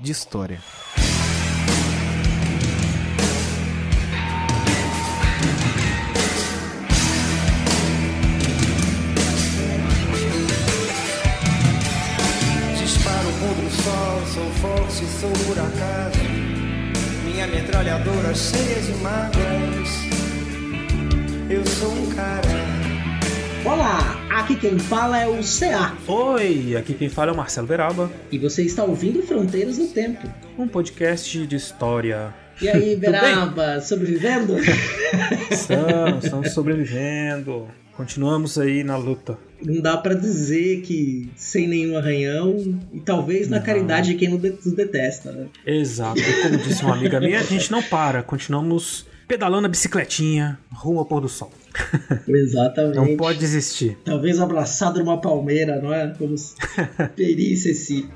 de história. Disparo contra o sol, sou forte, sou por acaso. Minha metralhadora cheia de mágoas. Eu sou um cara. Olá, aqui quem fala é o CA Oi, aqui quem fala é o Marcelo Veraba, e você está ouvindo Fronteiras no Tempo. um podcast de história. E aí? Beraba, sobrevivendo? Estamos, estamos sobrevivendo. Continuamos aí na luta. Não dá pra dizer que sem nenhum arranhão e talvez na Não. caridade de quem nos de- nos detesta, né? Exato. Como disse uma amiga minha, a gente não para. Continuamos pedalando a bicicletinha rumo ao pôr do sol. Exatamente. Não pode desistir. Talvez abraçado numa palmeira, não é? Como se perisse esse.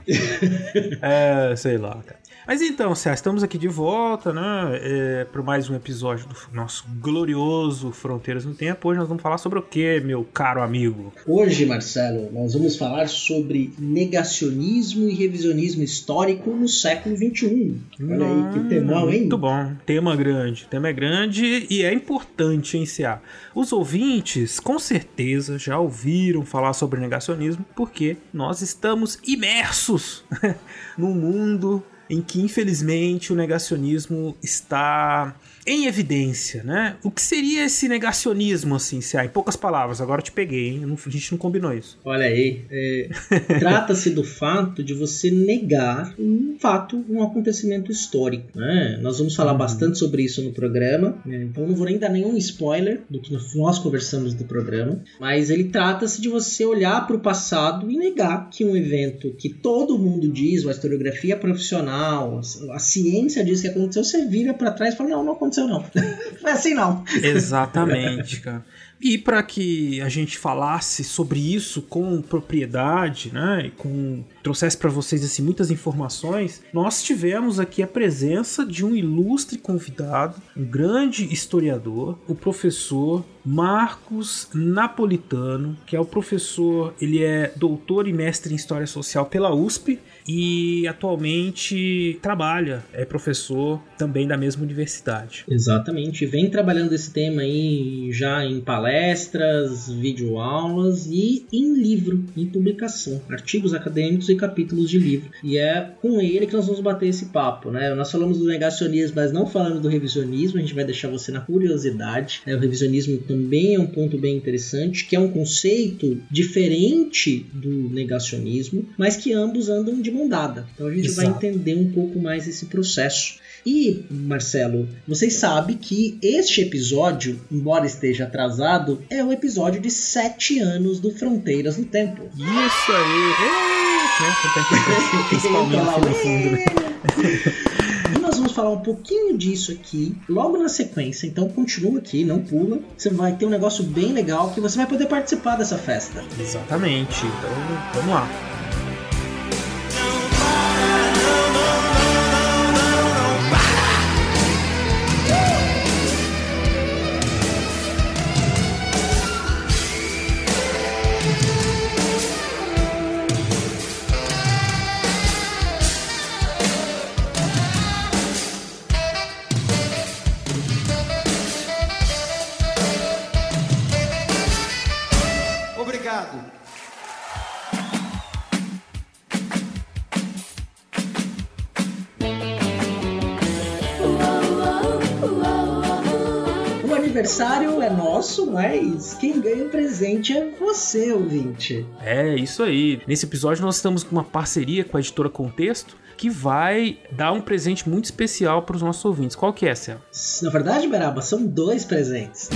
É, sei lá, cara. Mas então, Cé, estamos aqui de volta, né? É, para mais um episódio do nosso glorioso Fronteiras no Tempo. Hoje nós vamos falar sobre o que, meu caro amigo? Hoje, Marcelo, nós vamos falar sobre negacionismo e revisionismo histórico no século XXI. Olha aí, que temão, hein? Muito bom. Tema grande. O tema é grande e é importante iniciar. Os ouvintes, com certeza, já ouviram falar sobre negacionismo porque nós estamos imersos num mundo em que, infelizmente, o negacionismo está em evidência, né? O que seria esse negacionismo, assim, se há, em poucas palavras? Agora eu te peguei, hein? A gente não combinou isso. Olha aí, é, trata-se do fato de você negar um fato, um acontecimento histórico. né? Nós vamos falar bastante sobre isso no programa, né? então não vou nem dar nenhum spoiler do que nós conversamos do programa, mas ele trata-se de você olhar para o passado e negar que um evento que todo mundo diz, a historiografia profissional, a, ciência diz que aconteceu, você vira para trás e fala: não, não aconteceu não. Foi assim não. Exatamente, cara. E para que a gente falasse sobre isso com propriedade, né, e com trouxesse para vocês assim muitas informações, nós tivemos aqui a presença de um ilustre convidado, um grande historiador, o professor Marcos Napolitano, que é o professor, ele é doutor e mestre em história social pela USP e atualmente trabalha, é professor também da mesma universidade. Exatamente, vem trabalhando esse tema aí já em palestras, videoaulas e em livro, em publicação, artigos acadêmicos e capítulos de livro. E é com ele que nós vamos bater esse papo, né? Nós falamos do negacionismo, mas não falamos do revisionismo, a gente vai deixar você na curiosidade. né? O revisionismo também é um ponto bem interessante, que é um conceito diferente do negacionismo, mas que ambos andam de mão dada. Então a gente vai Exato. entender um pouco mais esse processo. E, Marcelo, vocês sabem que este episódio, embora esteja atrasado, é o episódio de sete anos do Fronteiras no Tempo. Isso aí! Ei, né? Aqui no fundo, né? E nós vamos falar um pouquinho disso aqui, logo na sequência. Então continua aqui, não pula. Você vai ter um negócio bem legal que você vai poder participar dessa festa. Exatamente. Então, vamos lá. Mas quem ganha o presente é você, ouvinte. É, isso aí. Nesse episódio nós estamos com uma parceria com a editora Contexto que vai dar um presente muito especial para os nossos ouvintes. Qual que é, Céu? Na verdade, Beraba, são dois presentes.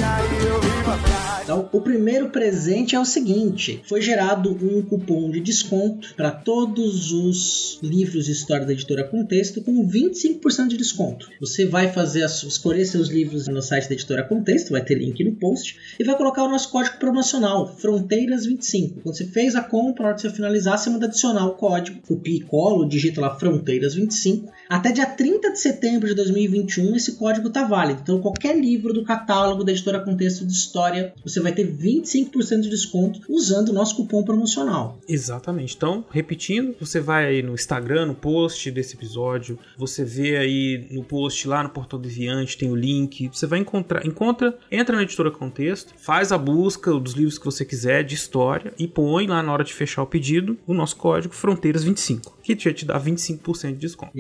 Então, o primeiro presente é o seguinte: foi gerado um cupom de desconto para todos os livros de história da editora Contexto com 25% de desconto. Você vai fazer escolher seus livros no site da editora Contexto, vai ter link no post, e vai colocar o nosso código promocional, Fronteiras25. Quando você fez a compra, na hora de você finalizar, você manda adicionar o código, copia e cola, digita lá Fronteiras 25. Até dia 30 de setembro de 2021 esse código está válido. Então qualquer livro do catálogo da editora Contexto de História, você vai ter 25% de desconto usando o nosso cupom promocional. Exatamente. Então, repetindo, você vai aí no Instagram, no post desse episódio, você vê aí no post lá no Portal Deviante, tem o link, você vai encontrar, encontra, entra na editora Contexto, faz a busca dos livros que você quiser de história e põe lá na hora de fechar o pedido o nosso código Fronteiras 25, que já te dá 25% de desconto.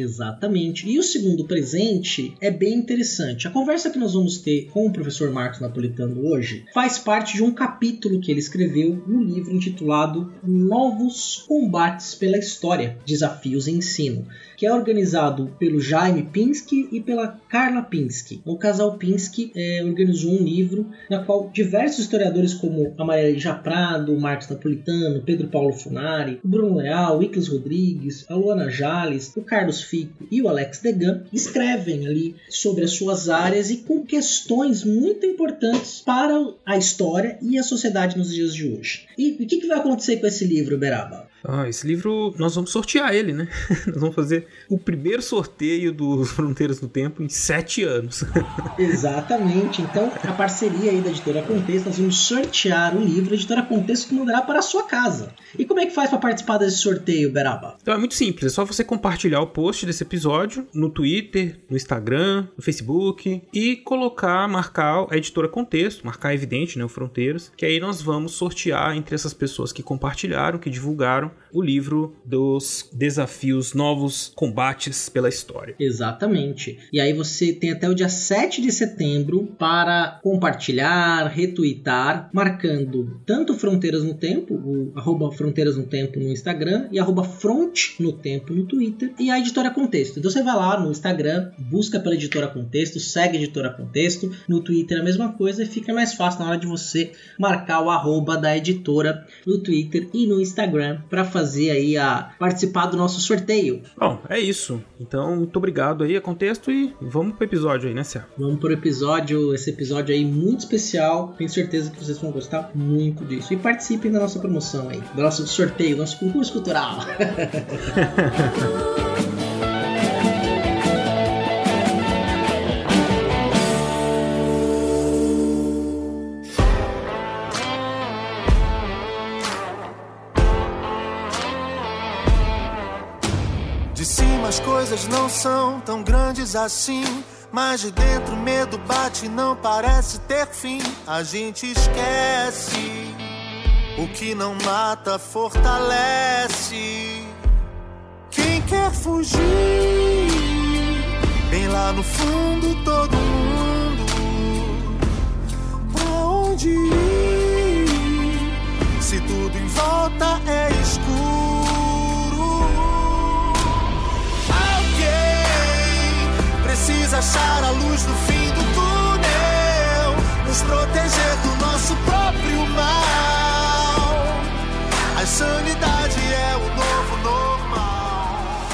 Exatamente. E o segundo presente é bem interessante. A conversa que nós vamos ter com o professor Marcos Napolitano hoje faz parte de um capítulo que ele escreveu no livro intitulado Novos Combates pela História Desafios em Ensino que é organizado pelo Jaime Pinsky e pela Carla Pinsky. O casal Pinsky é, organizou um livro na qual diversos historiadores como a Maria Lígia Prado, Marcos Napolitano, Pedro Paulo Funari, Bruno Leal, o Iclas Rodrigues, a Luana Jales, o Carlos Fico e o Alex Degan escrevem ali sobre as suas áreas e com questões muito importantes para a história e a sociedade nos dias de hoje. E o que, que vai acontecer com esse livro, Beraba? Ah, esse livro nós vamos sortear ele, né? nós vamos fazer o primeiro sorteio dos Fronteiras do Tempo em sete anos. Exatamente. Então, a parceria aí da Editora Contexto, nós vamos sortear o livro. A Editora Contexto que mandará para a sua casa. E como é que faz para participar desse sorteio, Beraba? Então é muito simples. É só você compartilhar o post desse episódio no Twitter, no Instagram, no Facebook e colocar, marcar a Editora Contexto, marcar evidente, né, o Fronteiras, que aí nós vamos sortear entre essas pessoas que compartilharam, que divulgaram o livro dos desafios novos combates pela história. Exatamente. E aí você tem até o dia 7 de setembro para compartilhar, retweetar, marcando tanto Fronteiras no Tempo, o arroba Fronteiras no Tempo no Instagram e arroba Front no Tempo no Twitter e a Editora Contexto. Então você vai lá no Instagram, busca pela Editora Contexto, segue a Editora Contexto, no Twitter a mesma coisa e fica mais fácil na hora de você marcar o arroba da editora no Twitter e no Instagram para fazer aí a participar do nosso sorteio. Bom, é isso. Então, muito obrigado aí a Contexto e vamos pro episódio aí, né, Cé? Vamos pro episódio, esse episódio aí muito especial. Tenho certeza que vocês vão gostar muito disso. E participem da nossa promoção aí, do nosso sorteio, do nosso concurso cultural. são tão grandes assim. Mas de dentro o medo bate não parece ter fim. A gente esquece. O que não mata fortalece. Quem quer fugir? Bem lá no fundo todo mundo. Pra onde ir? Se tudo em volta é escuro. Precisa achar a luz no fim do túnel. Nos proteger do nosso próprio mal. A sanidade é o novo normal.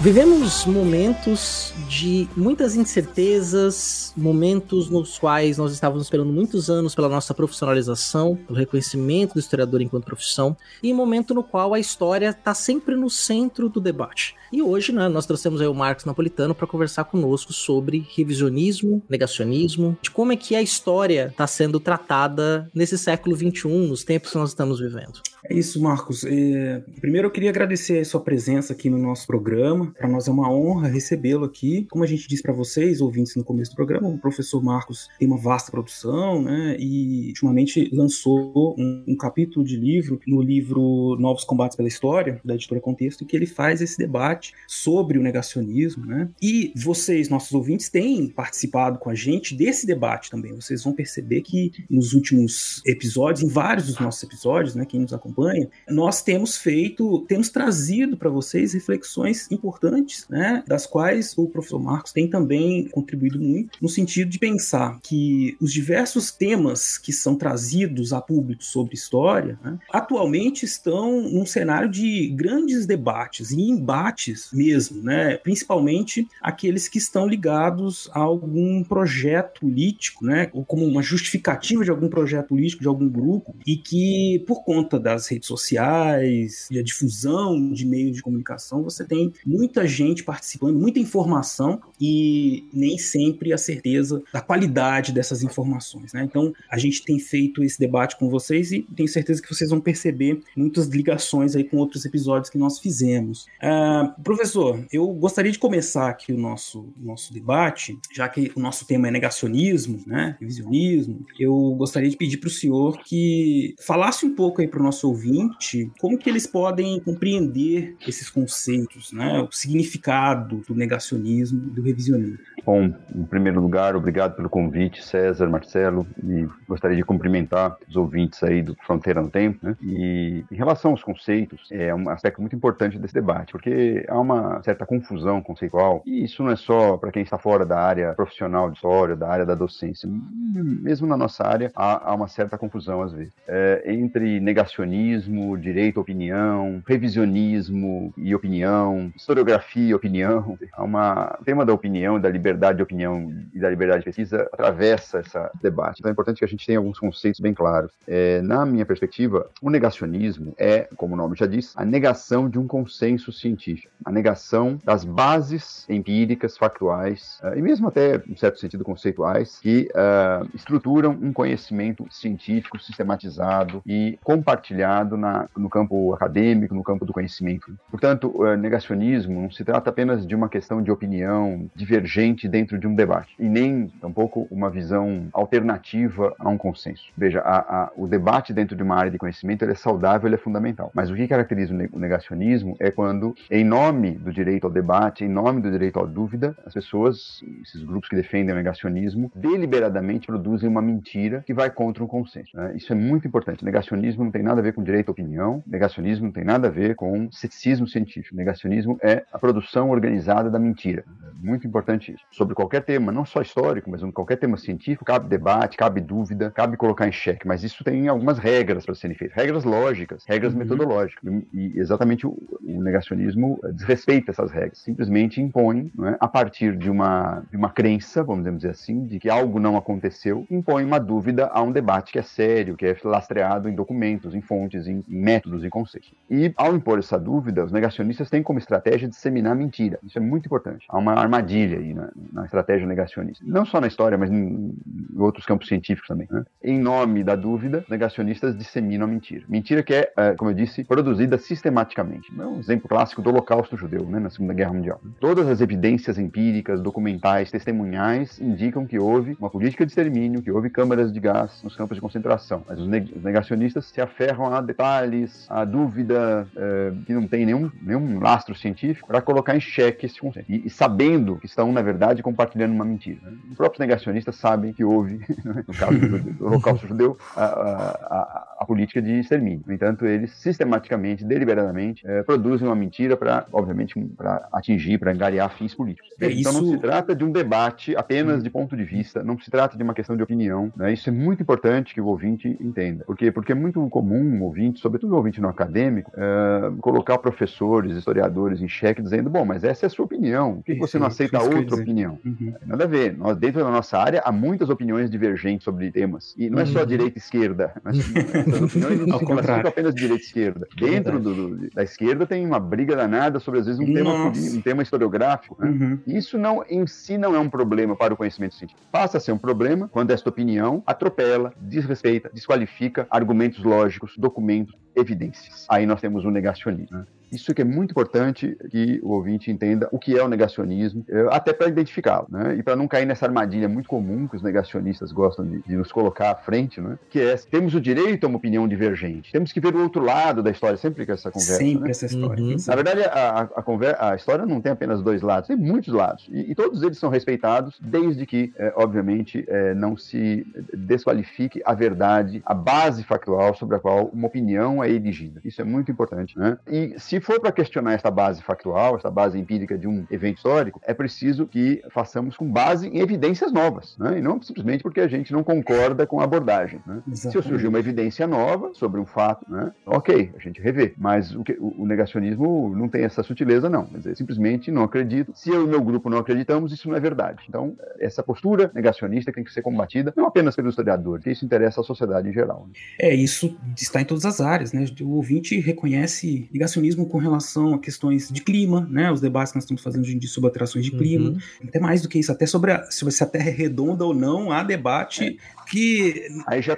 Vivemos momentos de muitas incertezas, momentos nos quais nós estávamos esperando muitos anos pela nossa profissionalização, pelo reconhecimento do historiador enquanto profissão, e momento no qual a história está sempre no centro do debate. E hoje, né, nós trouxemos aí o Marcos Napolitano para conversar conosco sobre revisionismo, negacionismo, de como é que a história está sendo tratada nesse século XXI, nos tempos que nós estamos vivendo. É isso, Marcos. É... Primeiro eu queria agradecer a sua presença aqui no nosso programa. Para nós é uma honra recebê-lo aqui. Como a gente disse para vocês, ouvintes no começo do programa, o professor Marcos tem uma vasta produção, né? E ultimamente lançou um, um capítulo de livro no livro Novos Combates pela História, da editora Contexto, em que ele faz esse debate sobre o negacionismo, né? E vocês, nossos ouvintes, têm participado com a gente desse debate também. Vocês vão perceber que nos últimos episódios, em vários dos nossos episódios, né, quem nos acompanha, nós temos feito, temos trazido para vocês reflexões importantes, né, das quais o professor Marcos tem também contribuído muito, no sentido de pensar que os diversos temas que são trazidos a público sobre história, né, atualmente estão num cenário de grandes debates e embates mesmo, né, principalmente aqueles que estão ligados a algum projeto político, né, ou como uma justificativa de algum projeto político, de algum grupo, e que por conta das redes sociais e a difusão de meios de comunicação, você tem muita gente participando, muita informação e nem sempre a certeza da qualidade dessas informações, né? Então, a gente tem feito esse debate com vocês e tenho certeza que vocês vão perceber muitas ligações aí com outros episódios que nós fizemos. Uh, professor, eu gostaria de começar aqui o nosso, nosso debate, já que o nosso tema é negacionismo, né? Revisionismo. Eu gostaria de pedir para o senhor que falasse um pouco aí para o nosso ouvinte como que eles podem compreender esses conceitos, né? O significado do negacionismo e do revisionismo. Bom, em primeiro lugar, obrigado pelo convite, César, Marcelo, e gostaria de cumprimentar os ouvintes aí do Fronteira no Tempo, né? E em relação aos conceitos, é um aspecto muito importante desse debate, porque há uma certa confusão conceitual, e isso não é só para quem está fora da área profissional de história, da área da docência. Mesmo na nossa área, há, há uma certa confusão às vezes. É, entre negacionismo, direito à opinião, revisionismo e opinião, historiografia e opinião. Há uma, o tema da opinião, da liberdade de opinião e da liberdade de pesquisa atravessa esse debate. Então é importante que a gente tenha alguns conceitos bem claros. É, na minha perspectiva, o negacionismo é, como o nome já diz, a negação de um consenso científico, a negação das bases empíricas, factuais uh, e mesmo até, em certo sentido, conceituais que uh, estruturam um conhecimento científico sistematizado e compartilhado na, no campo acadêmico, no campo do conhecimento. Portanto, o negacionismo não se trata apenas de uma questão de opinião divergente dentro de um debate, e nem tampouco uma visão alternativa a um consenso. Veja, a, a, o debate dentro de uma área de conhecimento é saudável, é fundamental. Mas o que caracteriza o negacionismo é quando, em nome do direito ao debate, em nome do direito à dúvida, as pessoas, esses grupos que defendem o negacionismo, deliberadamente produzem uma mentira que vai contra um consenso. Né? Isso é muito importante. Negacionismo não tem nada a ver com direito à opinião, negacionismo não tem nada a ver com ceticismo científico. Negacionismo é a produção organizada da mentira. É muito importante isso. Sobre qualquer tema, não só histórico, mas qualquer tema científico, cabe debate, cabe dúvida, cabe colocar em xeque, mas isso tem algumas regras para serem feitas, regras lógicas, regras uhum. metodológicas. E, e exatamente o, o, negacionismo desrespeita essas regras, simplesmente impõe, é, a partir de uma, de uma crença, vamos dizer assim, de que algo não aconteceu, impõe uma dúvida a um debate que é sério, que é lastreado em documentos, em fontes, em, métodos, em conceitos. E ao impor essa dúvida, os negacionistas têm como estratégia disseminar mentira. Isso é muito importante. Há uma armadilha aí na, na estratégia negacionista. Não só na história, mas em, em outros campos científicos também. Né? Em nome da dúvida, negacionistas disseminam a mentira. Mentira que é, é, como eu disse, produzida sistematicamente. É um exemplo clássico do Holocausto judeu, né, na Segunda Guerra Mundial. Todas as evidências empíricas, documentais, testemunhais indicam que houve uma política de extermínio, que houve câmaras de gás nos campos de concentração. Mas os negacionistas se aferram a detalhes, a dúvida é, que não tem nenhum, nenhum lastro científico para colocar em xeque esse conceito. E, e, sabendo que estão, na verdade, compartilhando uma mentira. Né? Os próprios negacionistas sabem que houve, no caso do, Holocausto judeu, a, a, a, política de extermínio. No entanto, eles sistematicamente, deliberadamente, é, produzem uma mentira para, obviamente, para atingir, para angariar fins políticos. É então isso... não se trata de um debate apenas de ponto de vista, não se trata de uma questão de opinião. Né? Isso é muito importante que o ouvinte entenda. Por quê? Porque é muito comum um ouvinte, sobretudo um ouvinte não acadêmico, é, colocar professores, historiadores em xeque dizendo, bom, mas essa é a sua opinião, por que, você não aceita outra opinião? Uhum. Nada a ver. Nós, dentro da nossa área, há muitas opiniões divergentes sobre temas. E não é só uhum. direita e esquerda. essas opiniões não classificam apenas direita e esquerda. Dentro do, do, da esquerda tem uma briga danada sobre, às vezes, um, tema, um tema historiográfico. Né? Uhum. Isso não, em si não é um problema para o conhecimento científico. Passa a ser um problema quando esta opinião atropela, desrespeita, desqualifica argumentos lógicos, documentos, evidências. Aí nós temos o negacionismo. Né? Isso que é muito importante que o ouvinte entenda o que é o negacionismo, eh, até para identificá-lo, né? E para não cair nessa armadilha muito comum que os negacionistas gostam de, de, nos colocar à frente, né? Que é temos o direito a uma opinião divergente, temos que ver o outro lado da história, sempre com essa conversa. Sempre né? essa história. Uhum. Na verdade, a, a, conversa, a, história não tem apenas dois lados, tem muitos lados. E, e todos eles são respeitados, desde que, é, obviamente, é, não se desqualifique a verdade, a base factual sobre a qual uma opinião é erigida. Isso é muito importante, né? E se se for para questionar essa base factual, essa base empírica de um evento histórico, é preciso que façamos com base em evidências novas, né? e não simplesmente porque a gente não concorda com a abordagem. Né? Se surgir uma evidência nova sobre um fato, né? ok, a gente revê, mas o, que, o, negacionismo não tem essa sutileza, não. Quer dizer, simplesmente não acredito. Se eu e meu grupo não acreditamos, isso não é verdade. Então, essa postura negacionista tem que ser combatida não apenas pelo historiador, que isso interessa à sociedade em geral. Né? É, isso está em todas as áreas. Né? O ouvinte reconhece negacionismo com relação a questões de clima, né? Os debates que nós estamos fazendo hoje em dia sobre alterações de clima. Uhum. Até mais do que isso, até sobre a, sobre se a Terra é redonda ou não, há debate é que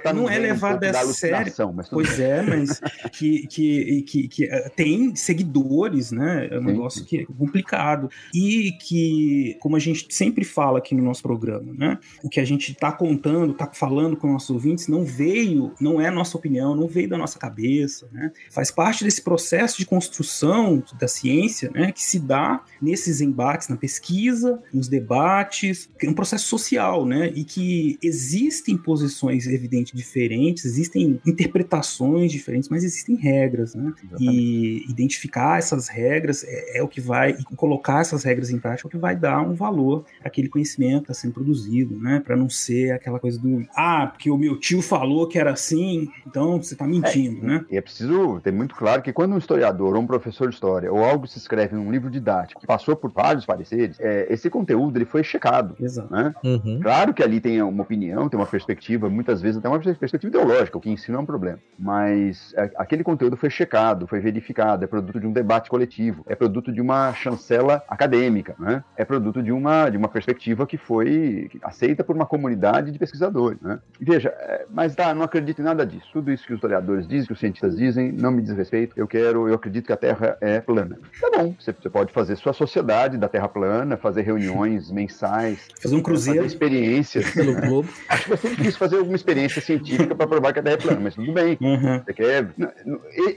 tá não é levado a sério. Pois é, mas que, que, que, que, eh, tem seguidores, né? É um sim, negócio que é complicado. E que, como a gente sempre fala aqui no nosso programa, né? O que a gente está contando, está falando com nossos ouvintes, não veio, não é nossa opinião, não veio da nossa cabeça, né? Faz parte desse processo de construção da ciência, né? Que se dá nesses embates, na pesquisa, nos debates, é um processo social, né? E que existem posições evidentes diferentes, existem interpretações diferentes, mas existem regras, né? E identificar essas regras é, é, o que vai, e colocar essas regras em prática é o que vai dar um valor àquele conhecimento que está sendo produzido, né? Para não ser aquela coisa do, ah, porque o meu tio falou que era assim, então você está mentindo, é, né? E é preciso ter muito claro que quando um historiador ou um professor de história ou algo se escreve num livro didático que passou por vários pareceres, é, esse conteúdo ele foi checado. Exato. Né? Uhum. Claro que ali tem uma opinião, tem uma perspectiva perspectiva, muitas vezes até uma perspectiva ideológica, o que ensina é um problema. Mas é, aquele conteúdo foi checado, foi verificado, é produto de um debate coletivo, é produto de uma chancela acadêmica, né? é produto de uma, de uma perspectiva que foi aceita por uma comunidade de pesquisadores. Né? veja, é, mas tá, não acredito em nada disso. Tudo isso que os historiadores dizem, que os cientistas dizem, não me diz respeito. Eu quero, eu acredito que a Terra é plana. Tá bom, você, você pode fazer sua sociedade da Terra plana, fazer reuniões mensais, fazer um cruzeiro, fazer experiências pelo globo. Acho que vai ser quis fazer alguma experiência científica para provar que a Terra é plana, mas tudo bem. Uhum. Quer...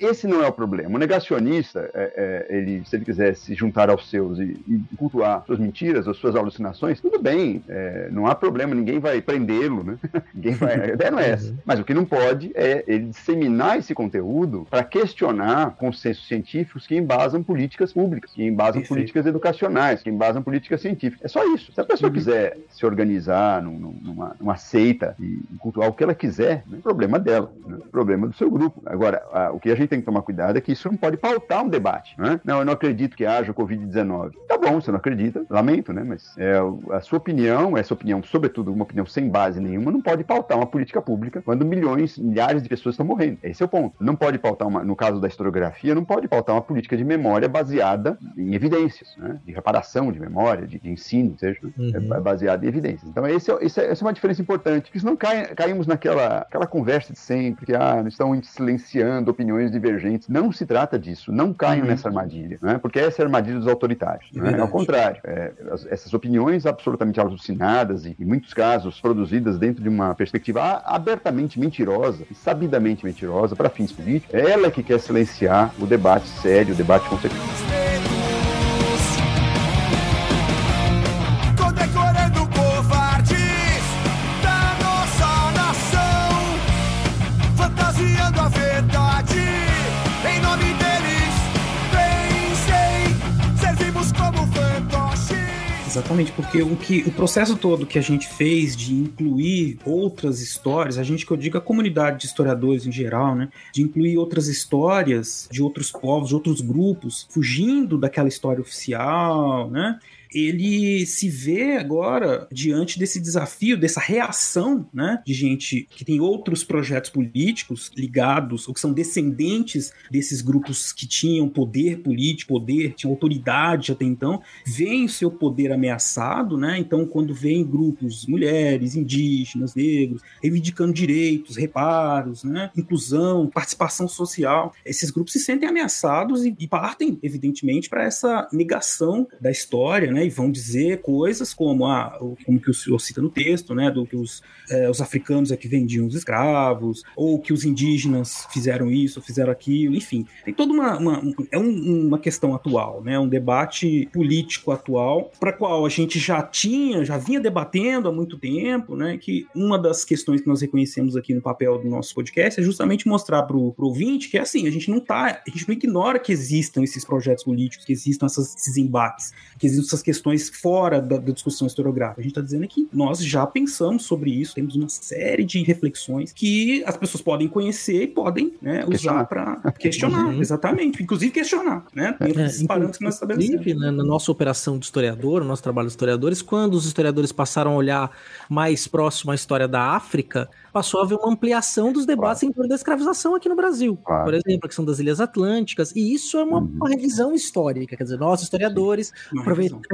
Esse não é o problema. O negacionista, é, é, ele, se ele quiser se juntar aos seus e, e cultuar suas mentiras, as suas alucinações, tudo bem. É, não há problema, ninguém vai prendê-lo, né? ninguém vai. A ideia não é essa. Uhum. Mas o que não pode é ele disseminar esse conteúdo para questionar consensos científicos que embasam políticas públicas, que embasam Perfeito. políticas educacionais, que embasam políticas científicas. É só isso. Se a pessoa uhum. quiser se organizar numa, numa seita e cultuar o que ela quiser, né? problema dela, né? problema do seu grupo. Agora, a, o que a gente tem que tomar cuidado é que isso não pode pautar um debate. Né? Não, eu não acredito que haja Covid-19. Tá bom, você não acredita, lamento, né? Mas é, a sua opinião, essa opinião, sobretudo uma opinião sem base nenhuma, não pode pautar uma política pública quando milhões, milhares de pessoas estão morrendo. Esse é o ponto. Não pode pautar uma, no caso da historiografia, não pode pautar uma política de memória baseada em evidências, né? de reparação de memória, de, de ensino, seja, uhum. é baseada em evidências. Então, esse é, esse é, essa é uma diferença importante, que senão cai, caímos naquela aquela conversa de sempre, que ah, estão silenciando opiniões divergentes. Não se trata disso, não caiam uhum. nessa armadilha, né? porque essa é a armadilha dos autoritários. Né? Ao contrário, é, essas opiniões absolutamente alucinadas e, em muitos casos, produzidas dentro de uma perspectiva abertamente mentirosa, sabidamente mentirosa, para fins políticos, é ela que quer silenciar o debate sério, o debate consequente. Exatamente, porque o que o processo todo que a gente fez de incluir outras histórias, a gente que eu digo a comunidade de historiadores em geral, né, de incluir outras histórias de outros povos, de outros grupos, fugindo daquela história oficial, né? Ele se vê agora diante desse desafio, dessa reação, né, de gente que tem outros projetos políticos ligados ou que são descendentes desses grupos que tinham poder político, poder, tinham autoridade até então, veem o seu poder ameaçado, né? Então, quando vem grupos, mulheres, indígenas, negros, reivindicando direitos, reparos, né, inclusão, participação social, esses grupos se sentem ameaçados e, e partem, evidentemente, para essa negação da história, né? E vão dizer coisas como, ah, como que o senhor cita no texto, né? Do que os, eh, os africanos é que vendiam os escravos, ou que os indígenas fizeram isso, fizeram aquilo, enfim. Tem toda uma. uma é um, uma questão atual, né? Um debate político atual, para qual a gente já tinha, já vinha debatendo há muito tempo, né? Que uma das questões que nós reconhecemos aqui no papel do nosso podcast é justamente mostrar para o ouvinte que, assim, a gente não tá, a gente não ignora que existam esses projetos políticos, que existam essas, esses embates, que existam essas questões fora da, da discussão historiográfica. A gente está dizendo que nós já pensamos sobre isso, temos uma série de reflexões que as pessoas podem conhecer e podem né, usar para questionar, uhum. exatamente, inclusive questionar, né? Dentro é, parâmetros que nós estabelecemos. Né, na nossa operação de historiador, no nosso trabalho de historiadores, quando os historiadores passaram a olhar mais próximo à história da África, passou a haver uma ampliação dos debates claro. em torno da escravização aqui no Brasil. Claro. Por exemplo, a questão das Ilhas Atlânticas, e isso é uma, uhum. uma revisão histórica, quer dizer, nós, historiadores,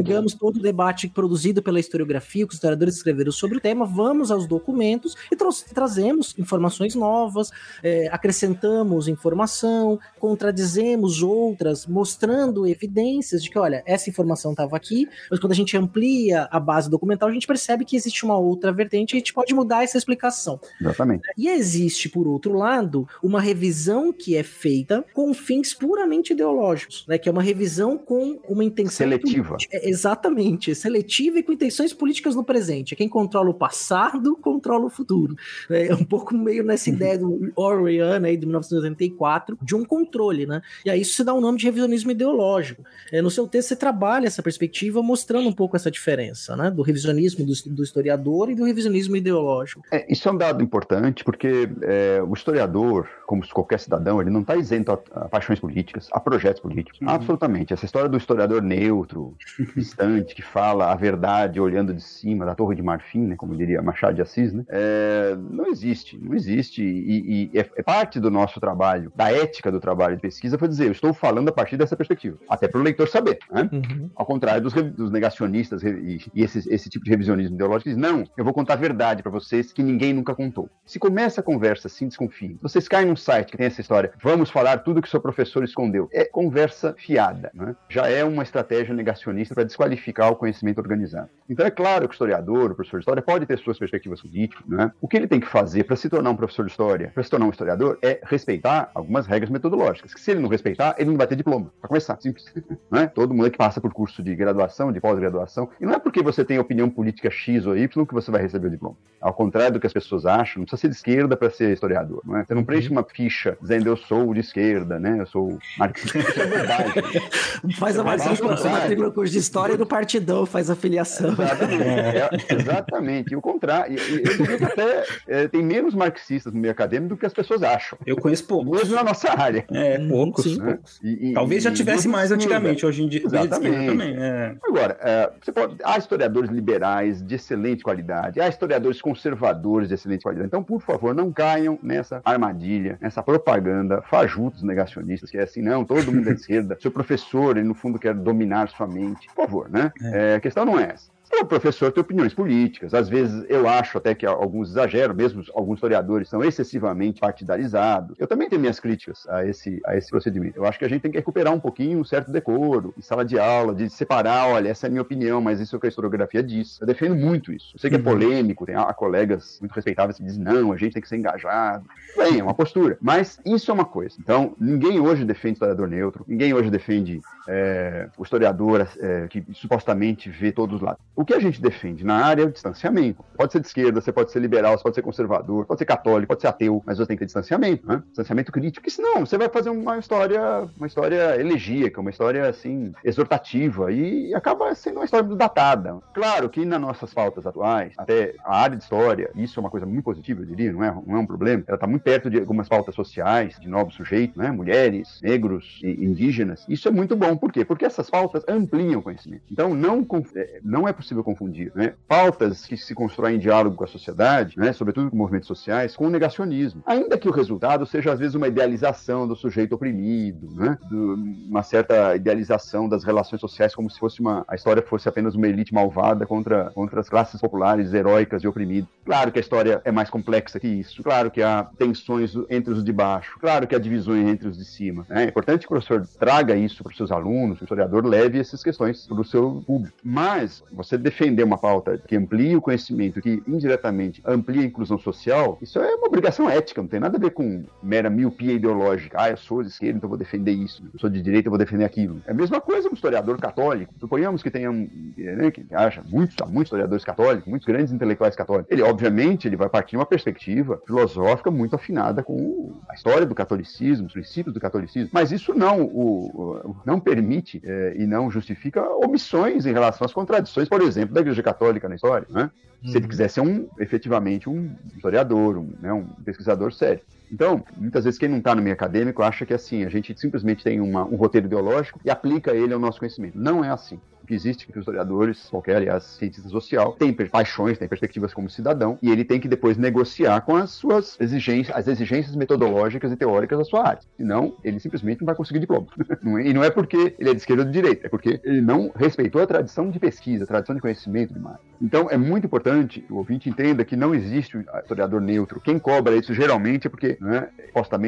pegamos todo o debate produzido pela historiografia, que os historiadores escreveram sobre o tema, vamos aos documentos e trazemos informações novas, é, acrescentamos informação, contradizemos outras, mostrando evidências de que, olha, essa informação estava aqui, mas quando a gente amplia a base documental, a gente percebe que existe uma outra vertente e a gente pode mudar essa explicação. Exatamente. E existe, por outro lado, uma revisão que é feita com fins puramente ideológicos, né? Que é uma revisão com uma intenção. Seletiva. É, exatamente, seletiva e com intenções políticas no presente. Quem controla o passado, controla o futuro. É um pouco meio nessa uhum. ideia do Orwelliana aí de 1984, de um controle, né? E aí isso se dá um nome de revisionismo ideológico. É, no seu texto você trabalha essa perspectiva mostrando um pouco essa diferença, né? Do revisionismo do, do historiador e do revisionismo ideológico. É, isso é um dado importante, porque é, o historiador, como qualquer cidadão, ele não está isento a, a, paixões políticas, a projetos políticos. Uhum. Absolutamente. Essa história do historiador neutro, distante, que fala a verdade olhando de cima da Torre de Marfim, né, como diria Machado de Assis, né, é, não existe. Não existe. E, e é, é, parte do nosso trabalho, da ética do trabalho de pesquisa, foi dizer, eu estou falando a partir dessa perspectiva. Até para o leitor saber. Né? Uhum. Ao contrário dos, dos negacionistas e, e esse, esse, tipo de revisionismo ideológico, diz, não, eu vou contar a verdade para vocês que ninguém nunca contou. Se começa a conversa assim, desconfiem. Vocês caem num site que tem essa história, vamos falar tudo que seu professor escondeu. É conversa fiada. Né? Já é uma estratégia negacionista para desqualificar o conhecimento organizado. Então é claro que o historiador, o professor de história, pode ter suas perspectivas políticas. Né? O que ele tem que fazer para se tornar um professor de história, para se tornar um historiador, é respeitar algumas regras metodológicas. Que se ele não respeitar, ele não vai ter diploma. Para começar, simples. Né? Todo mundo que passa por curso de graduação, de pós-graduação, e não é porque você tem opinião política X ou Y que você vai receber o diploma. Ao contrário do que as pessoas acham, não precisa ser de esquerda para ser historiador, não é? Você não preenche uhum. uma ficha dizendo eu sou de esquerda, né? Eu sou marxista. Isso é verdade. faz a marxista quando você matricula no curso de história do partidão, faz a filiação. Exatamente. É, exatamente. E o contrário. Eu diria que até é, tem menos marxistas no meio acadêmico do que as pessoas acham. Eu conheço poucos. Mesmo na nossa área. É, poucos. Sim, né? poucos. E, e, Talvez já tivesse mais antigamente, hoje em dia. Exatamente. Também, é. Agora, é, você pode, há historiadores liberais de excelente qualidade, há historiadores conservadores de excelente qualidade. Então, por favor, não caiam nessa armadilha, nessa propaganda fajutos negacionistas, que é assim, não, todo mundo é de esquerda, seu professor, ele no fundo quer dominar sua mente. Por favor, né? É. É, a questão não é essa. O professor tem opiniões políticas. Às vezes eu acho até que alguns exageram, mesmo alguns historiadores são excessivamente partidarizados. Eu também tenho minhas críticas a esse, a esse procedimento. Eu acho que a gente tem que recuperar um pouquinho um certo decoro em sala de aula, de separar, olha, essa é a minha opinião, mas isso é o que a historiografia diz. Eu defendo muito isso. Eu sei que é uhum. polêmico, tem colegas muito respeitáveis que dizem, não, a gente tem que ser engajado. Bem, é uma postura. Mas isso é uma coisa. Então, ninguém hoje defende historiador neutro, ninguém hoje defende é, o historiador é, que supostamente vê todos os lados O que a gente defende na área é o distanciamento. Pode ser de esquerda, você pode ser liberal, você pode ser conservador, pode ser católico, pode ser ateu, mas você tem que ter distanciamento, né? Distanciamento crítico, porque senão você vai fazer uma história, uma história elegíaca, uma história assim, exortativa, e acaba sendo uma história datada. Claro que nas nossas pautas atuais, até a área de história, isso é uma coisa muito positiva, eu diria, não é, não é um problema. Ela está muito perto de algumas pautas sociais, de novos sujeitos, né? Mulheres, negros, indígenas. Isso é muito bom, por quê? Porque essas pautas ampliam o conhecimento. Então, não, é, não é possível confundir né? pautas que se constroem em diálogo com a sociedade, né? sobretudo com movimentos sociais, com o negacionismo. Ainda que o resultado seja, às vezes, uma idealização do sujeito oprimido, né? Do, uma certa idealização das relações sociais, como se fosse uma, a história fosse apenas uma elite malvada contra, contra as classes populares heróicas e oprimidas. Claro que a história é mais complexa que isso, claro que há tensões entre os de baixo, claro que há divisões entre os de cima. Né? É importante que o professor traga isso para os seus alunos, o historiador leve essas questões para o seu público. Mas você defender uma pauta que amplie o conhecimento, que indiretamente amplia a inclusão social, isso é uma obrigação ética, não tem nada a ver com mera miopia ideológica. Ah, eu sou de esquerda, então vou defender isso. Eu sou de direita, eu vou defender aquilo. É a mesma coisa um historiador católico. Suponhamos que tenha, né, que haja muitos, muitos historiadores católicos, muitos grandes intelectuais católicos. Ele, obviamente, ele vai partir de uma perspectiva filosófica muito afinada com a história do catolicismo, os princípios do catolicismo. Mas isso não o não permite é, e não justifica omissões em relação às contradições, por exemplo, da Igreja Católica na história, né? Se ele uhum. quiser ser um, efetivamente um historiador, um, né, um pesquisador sério. Então, muitas vezes quem não está no meio acadêmico acha que assim, a gente simplesmente tem uma, um roteiro ideológico e aplica ele ao nosso conhecimento. Não é assim que existe que os historiadores, qualquer, aliás, cientista social, tem paixões, tem perspectivas como cidadão, e ele tem que depois negociar com as suas exigências, as exigências metodológicas e teóricas da sua área. Senão, ele simplesmente não vai conseguir diploma. É, e não é porque ele é de esquerda ou de direita, é porque ele não respeitou a tradição de pesquisa, a tradição de conhecimento de Marx. Então, é muito importante que o ouvinte entenda que não existe um historiador neutro. Quem cobra isso geralmente é porque, né,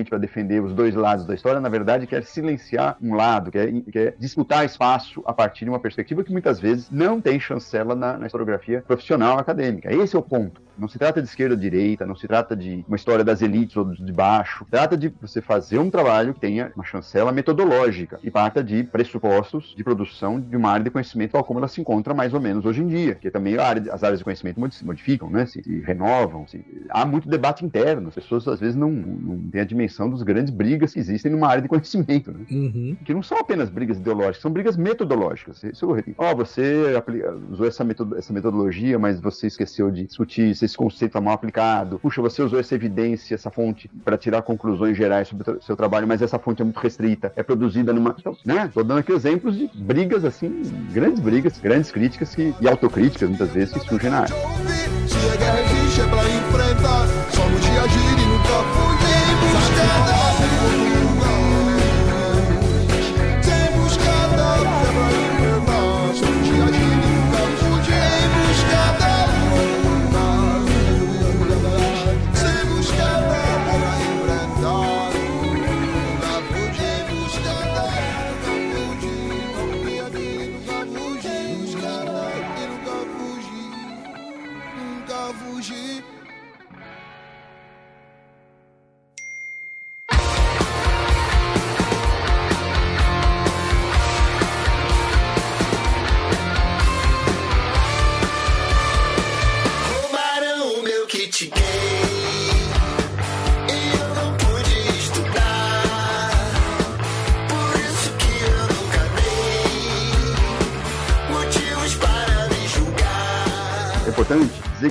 para defender os dois lados da história, na verdade, quer silenciar um lado, quer, quer disputar espaço a partir de uma perspectiva perspectiva que muitas vezes não tem chancela na, na historiografia profissional acadêmica. Esse é o ponto. Não se trata de esquerda ou direita, não se trata de uma história das elites ou de baixo. Trata de você fazer um trabalho que tenha uma chancela metodológica e parta de pressupostos de produção de uma área de conhecimento tal como ela se encontra mais ou menos hoje em dia, que também área, as áreas de conhecimento se modificam, né? se, se renovam. Se, há muito debate interno. As pessoas às vezes não, não têm a dimensão dos grandes brigas que existem numa área de conhecimento, né? uhum. que não são apenas brigas ideológicas, são brigas metodológicas. Isso Ó, oh, você usou essa, essa metodologia, mas você esqueceu de discutir se esse conceito está mal aplicado. Puxa, você usou essa evidência, essa fonte, para tirar conclusões gerais sobre o seu trabalho, mas essa fonte é muito restrita, é produzida numa. Então, né? Tô dando aqui exemplos de brigas, assim, grandes brigas, grandes críticas que, e autocríticas, muitas vezes, que surgem na área.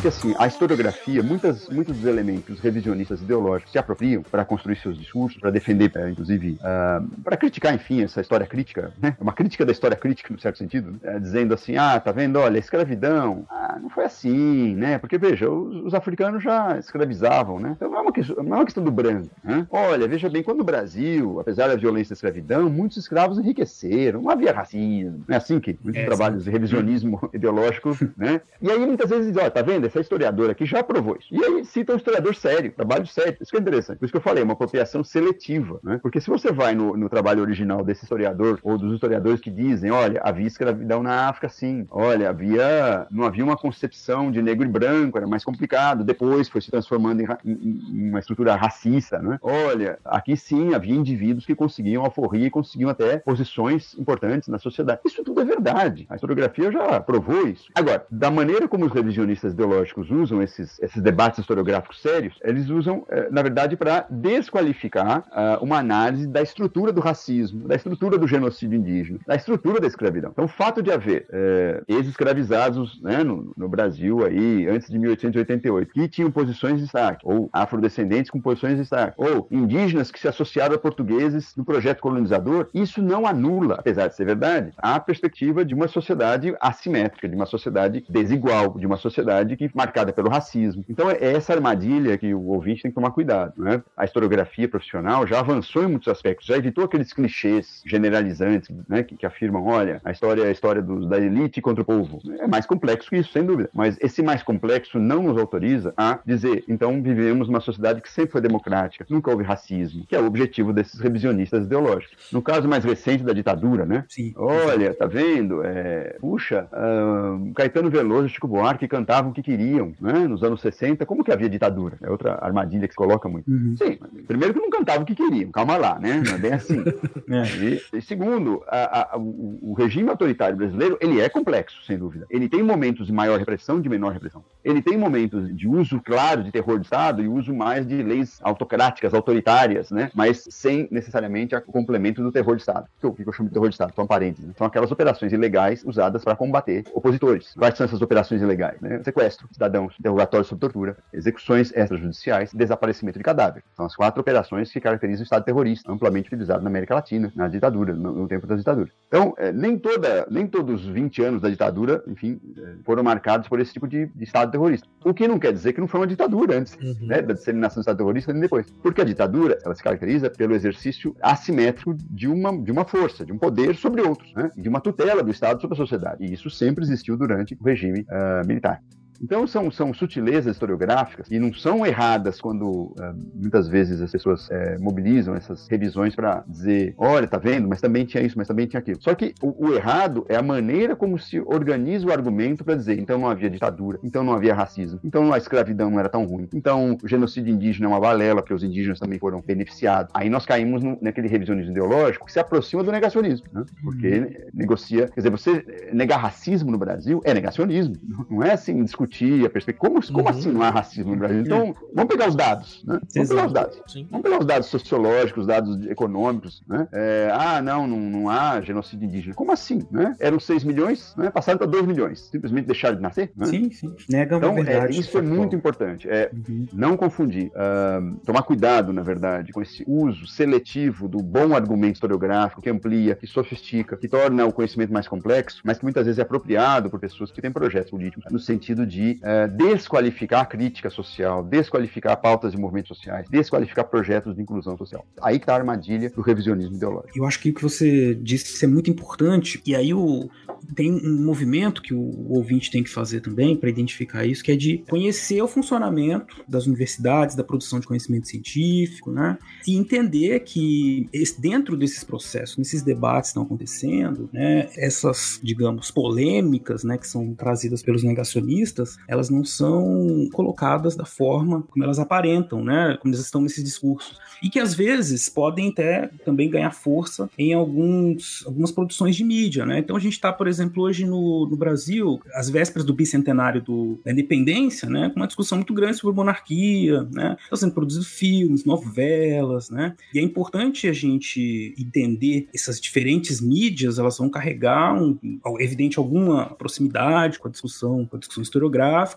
Dizer que assim, a historiografia, muitas, muitos dos elementos revisionistas ideológicos se apropriam para construir seus discursos, para defender, é, inclusive, uh, ah, para criticar, enfim, essa história crítica, né? Uma crítica da história crítica, no certo sentido, né? é, dizendo assim, ah, tá vendo, olha, a escravidão, ah, não foi assim, né? Porque, veja, os, os africanos já escravizavam, né? Então não é uma questão, não é uma questão do branco, né? Olha, veja bem, quando o Brasil, apesar da violência da escravidão, muitos escravos enriqueceram, não havia racismo, não é assim que muitos é, trabalhos de revisionismo ideológico, né? E aí muitas vezes olha, tá vendo? essa historiadora aqui já provou isso. E aí cita um historiador sério, trabalho sério. Isso que é interessante. Por isso que eu falei, uma apropriação seletiva, né? Porque se você vai no, no trabalho original desse historiador, ou dos historiadores que dizem, olha, havia escravidão na África, sim. Olha, havia, não havia uma, concepção de negro e branco, era mais complicado. Depois foi se transformando em, em, em uma estrutura racista, né? Olha, aqui sim havia indivíduos que conseguiam alforria e conseguiam até posições importantes na sociedade. Isso tudo é verdade. A historiografia já provou isso. Agora, da maneira como os revisionistas ideológicos usam esses, esses debates historiográficos sérios, eles usam, eh, na verdade, para desqualificar uh, uma análise da estrutura do racismo, da estrutura do genocídio indígena, da estrutura da escravidão. Então, o fato de haver eh, ex-escravizados né, no, no, Brasil aí, antes de 1888, que tinham posições de destaque, ou afrodescendentes com posições de destaque, ou indígenas que se associaram a portugueses no projeto colonizador, isso não anula, apesar de ser verdade, a perspectiva de uma sociedade assimétrica, de uma sociedade desigual, de uma sociedade que marcada pelo racismo. Então, é essa armadilha que o ouvinte tem que tomar cuidado. Né? A historiografia profissional já avançou em muitos aspectos, já evitou aqueles clichês generalizantes né, que, que, afirmam, olha, a história é a história do, da elite contra o povo. É mais complexo que isso, sem dúvida. Mas esse mais complexo não nos autoriza a dizer, então vivemos numa sociedade que sempre foi democrática, nunca houve racismo, que é o objetivo desses revisionistas ideológicos. No caso mais recente da ditadura, né? Sim. Olha, tá vendo? É, puxa, uh, Caetano Veloso e Chico Buarque cantavam o que queriam, né? Nos anos 60, como que havia ditadura? É outra armadilha que se coloca muito. Uhum. Sim, primeiro que não cantavam o que queriam, calma lá, né? Não é bem assim. é. e, e, segundo, a, a, o, o, regime autoritário brasileiro, ele é complexo, sem dúvida. Ele tem momentos de maior repressão e de menor repressão. Ele tem momentos de uso claro de terror de Estado e uso mais de leis autocráticas, autoritárias, né? Mas sem necessariamente o complemento do terror de Estado. O que eu chamo de terror de Estado? São parênteses. Né? São aquelas operações ilegais usadas para combater opositores. Quais são essas operações ilegais? Né? Sequestro, cidadãos, interrogatório sob tortura, execuções extrajudiciais, desaparecimento de cadáver. São as quatro operações que caracterizam o Estado terrorista, amplamente utilizado na América Latina, na ditadura, no, no tempo das ditaduras. Então, é, nem, toda, nem todos os 20 anos da ditadura, enfim, é, foram marcados por esse tipo de, de, Estado terrorista. O que não quer dizer que não foi uma ditadura antes, uhum. né, da disseminação do Estado terrorista nem depois. Porque a ditadura, ela se caracteriza pelo exercício assimétrico de uma, de uma força, de um poder sobre outros, né, de uma tutela do Estado sobre a sociedade. E isso sempre existiu durante o regime uh, militar. Então são, são sutilezas historiográficas e não são erradas quando uh, muitas vezes as pessoas uh, mobilizam essas revisões para dizer, olha, tá vendo, mas também tinha isso, mas também tinha aquilo. Só que o, o errado é a maneira como se organiza o argumento para dizer, então não havia ditadura, então não havia racismo, então a escravidão não era tão ruim, então o genocídio indígena é uma balela, porque os indígenas também foram beneficiados. Aí nós caímos no, naquele revisionismo ideológico que se aproxima do negacionismo, né? porque uhum. negocia, quer dizer, você negar racismo no Brasil é negacionismo, não é assim discutir discutir a perspectiva. Como, como uhum. assim não há racismo no Brasil? Então, vamos pegar os dados, né? Vamos pegar os dados. Sim. Vamos pegar os dados sociológicos, dados econômicos, né? É, ah, não, não, não há genocídio indígena. Como assim, né? Eram 6 milhões, né? Passaram para 2 milhões. Simplesmente deixaram de nascer? Né? Sim, sim. Negam então, a verdade. É, isso é muito importante. É, uhum. Não confundir. Uh, tomar cuidado, na verdade, com esse uso seletivo do bom argumento historiográfico que amplia, que sofistica, que torna o conhecimento mais complexo, mas que muitas vezes é apropriado por pessoas que têm projetos políticos no sentido de uh, desqualificar a crítica social, desqualificar pautas de movimentos sociais, desqualificar projetos de inclusão social. Aí está a armadilha do revisionismo ideológico. Eu acho que o que você disse é muito importante, e aí o, tem um movimento que o ouvinte tem que fazer também para identificar isso, que é de conhecer o funcionamento das universidades, da produção de conhecimento científico, né? E entender que dentro desses processos, nesses debates que estão acontecendo, né, essas, digamos, polêmicas, né, que são trazidas pelos negacionistas, elas não são colocadas da forma como elas aparentam, né? Como elas estão nesses discursos. E que às vezes podem até também ganhar força em alguns, algumas produções de mídia, né? Então a gente está, por exemplo, hoje no, no Brasil, às vésperas do bicentenário do, da independência, né? Com uma discussão muito grande sobre monarquia, né? Estão sendo produzidos filmes, novelas, né? E é importante a gente entender essas diferentes mídias, elas vão carregar, um, evidente, alguma proximidade com a discussão, com a discussão historiográfica,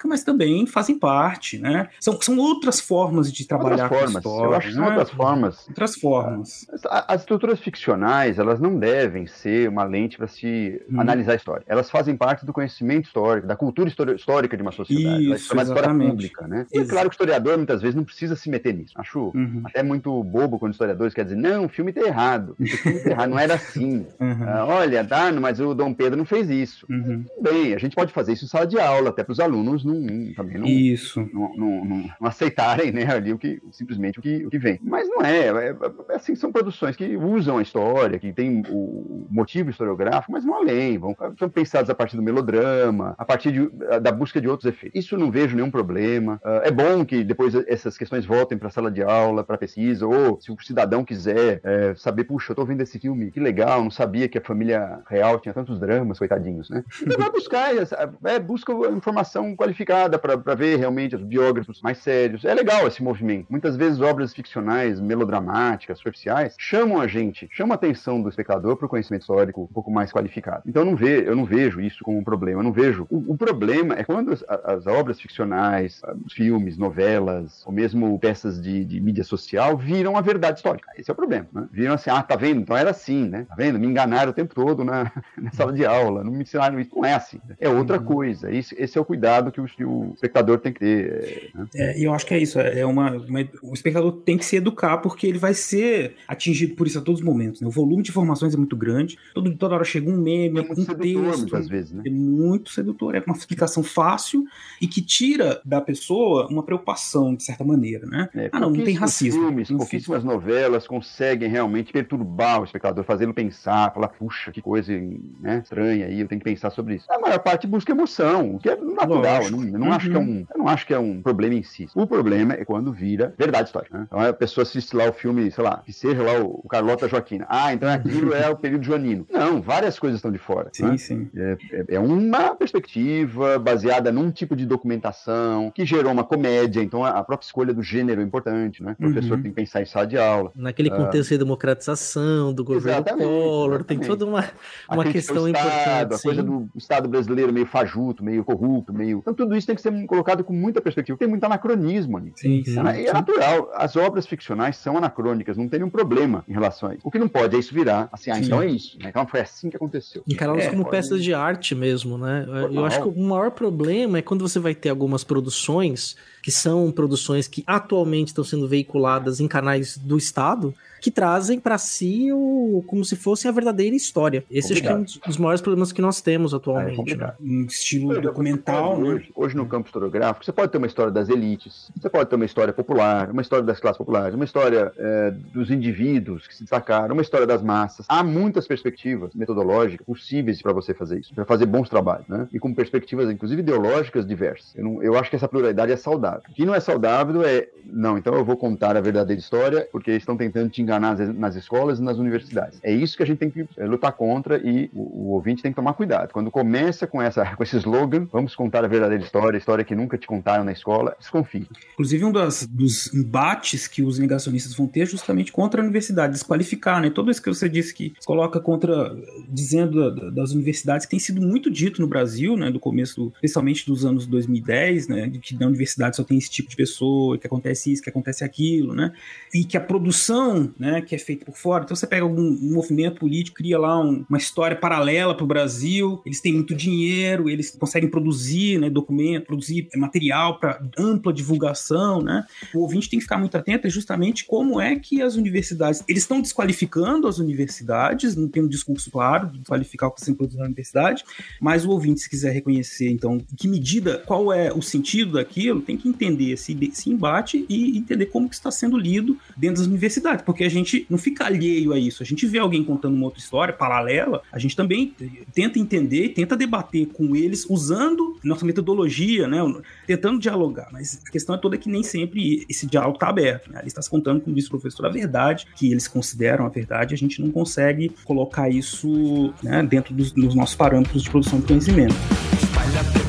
mas também fazem parte, né? São, são outras formas de trabalhar outras formas. com a história. Eu acho que são né? outras formas. Outras formas. As estruturas ficcionais, elas não devem ser uma lente para se hum. analisar a história. Elas fazem parte do conhecimento histórico, da cultura histórica de uma sociedade. Isso, é uma história pública, né? E é claro que o historiador, muitas vezes, não precisa se meter nisso. Acho uhum. até muito bobo quando historiadores querem dizer, não, o filme tá errado. O filme tá errado, não era assim. Uhum. Uh, olha, tá, mas o Dom Pedro não fez isso. Uhum. Bem, a gente pode fazer isso em sala de aula, até para os alunos não, não, também não, isso. Não, não, não, não, aceitarem né, ali o que, simplesmente o que, o que vem. Mas não é, é, é, assim, são produções que usam a história, que tem o motivo historiográfico, mas não além, vão são pensados a partir do melodrama, a partir de, da busca de outros efeitos. Isso não vejo nenhum problema. Uh, é bom que depois essas questões voltem para a sala de aula, para pesquisa, ou se o cidadão quiser é, saber, puxa, eu tô vendo esse filme, que legal, não sabia que a família real tinha tantos dramas, coitadinhos, né? Então vai buscar, é, é, busca informação qualificada para ver realmente os biógrafos mais sérios. É legal esse movimento. Muitas vezes obras ficcionais, melodramáticas, superficiais, chamam a gente, chamam a atenção do espectador para o conhecimento histórico um pouco mais qualificado. Então eu não, ve, eu não vejo isso como um problema. Eu não vejo. O, o problema é quando as, as, obras ficcionais, filmes, novelas, ou mesmo peças de, de, mídia social viram a verdade histórica. Esse é o problema. Né? Viram assim, ah, tá vendo? Então era assim, né? Tá vendo? Me enganaram o tempo todo na, na sala de aula, não me ensinaram isso. Não é assim. É outra uhum. coisa. Esse, esse, é o cuidado que o, que o espectador tem que ter. Né? É, eu acho que é isso. É uma, uma, o espectador tem que se educar porque ele vai ser atingido por isso a todos os momentos. Né? O volume de informações é muito grande. Todo, toda hora chega um meme, é um sedutor, texto. Às vezes, né? É muito sedutor. É uma explicação fácil e que tira da pessoa uma preocupação, de certa maneira. Né? É, ah, não, não tem racismo. Filmes, pouquíssimas novelas conseguem realmente perturbar o espectador, fazê-lo pensar, falar, puxa, que coisa né, estranha aí, eu tenho que pensar sobre isso. A maior parte busca emoção, o que é natural. Eu não, eu não uhum. acho que é um, eu não acho que é um problema em si. O problema é quando vira verdade histórica. Né? Então a pessoa assiste lá o filme, sei lá, que seja lá o, o Carlota Joaquina. Ah, então aquilo é o período joanino. Não, várias coisas estão de fora. Sim, né? sim. É, é, é, uma perspectiva baseada num tipo de documentação que gerou uma comédia, então a, própria escolha do gênero é importante, né? O professor uhum. tem que pensar em sala de aula. Naquele ah. contexto de democratização, do governo exatamente, Collor, exatamente. tem toda uma, uma questão Estado, importante. A coisa do Estado brasileiro meio fajuto, meio corrupto, meio. Então tudo isso tem que ser colocado com muita perspectiva. Tem muito anacronismo ali. Sim, sim, é, é natural. As obras ficcionais são anacrônicas, não tem nenhum problema em relação a isso. O que não pode é isso virar assim, ah, então é isso. Né? Então foi assim que aconteceu. Encará-las é, como pode... peças de arte mesmo, né? Total. Eu acho que o maior problema é quando você vai ter algumas produções que são produções que atualmente estão sendo veiculadas em canais do Estado que trazem para si o, como se fosse a verdadeira história. Esse acho que é um dos maiores problemas que nós temos atualmente. É né? Um estilo documental. Né? Hoje, hoje, no campo historiográfico, você pode ter uma história das elites, você pode ter uma história popular, uma história das classes populares, uma história é, dos indivíduos que se destacaram, uma história das massas. Há muitas perspectivas metodológicas possíveis para você fazer isso, para fazer bons trabalhos, né? E com perspectivas, inclusive ideológicas diversas. Eu, não, eu acho que essa pluralidade é saudável. O que não é saudável é, não, então eu vou contar a verdadeira história porque estão tentando te enganar nas escolas e nas universidades. É isso que a gente tem que eh, lutar contra e o, o ouvinte tem que tomar cuidado. Quando começa com, essa, com esse slogan, vamos contar a verdadeira história, história que nunca te contaram na escola, desconfie. Inclusive, um das, dos embates que os negacionistas vão ter é justamente contra a universidade, desqualificar, né? Todo isso que você disse que coloca contra, dizendo das universidades, que tem sido muito dito no Brasil, né? Do começo, especialmente dos anos 2010, né? De que na universidade só tem esse tipo de pessoa, que acontece isso, que acontece aquilo, né? E que a produção né, que é feito por fora. Então você pega algum um movimento político, cria lá um, uma história paralela para o Brasil, eles têm muito dinheiro, eles conseguem produzir né, documento, produzir material para ampla divulgação. Né? O ouvinte tem que ficar muito atento é justamente como é que as universidades, eles estão desqualificando as universidades, não tem um discurso claro de desqualificar o que está sendo produzido na universidade, mas o ouvinte, se quiser reconhecer, então, que medida, qual é o sentido daquilo, tem que entender esse, esse embate e entender como que está sendo lido dentro das universidades, porque a gente não fica alheio a isso. A gente vê alguém contando uma outra história paralela, a gente também tenta entender, tenta debater com eles usando nossa metodologia, né? Tentando dialogar. Mas a questão é toda que nem sempre esse diálogo está aberto. Né? Ele está se contando, disse o professor, a verdade, que eles consideram a verdade, a gente não consegue colocar isso né, dentro dos, dos nossos parâmetros de produção de conhecimento. Espalha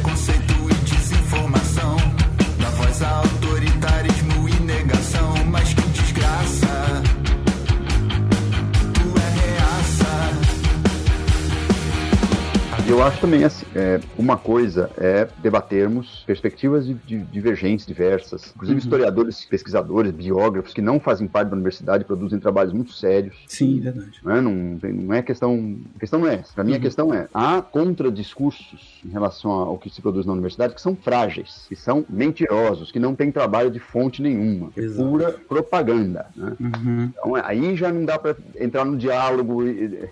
acho também assim, é, uma coisa é debatermos perspectivas de, de divergentes, diversas, inclusive uhum. historiadores, pesquisadores, biógrafos que não fazem parte da universidade produzem trabalhos muito sérios. Sim, verdade. Não é, não, não é questão, a questão não é essa. Para mim a uhum. questão é há contradiscursos em relação ao que se produz na universidade que são frágeis, que são mentirosos, que não têm trabalho de fonte nenhuma, é pura propaganda. Né? Uhum. Então aí já não dá para entrar no diálogo,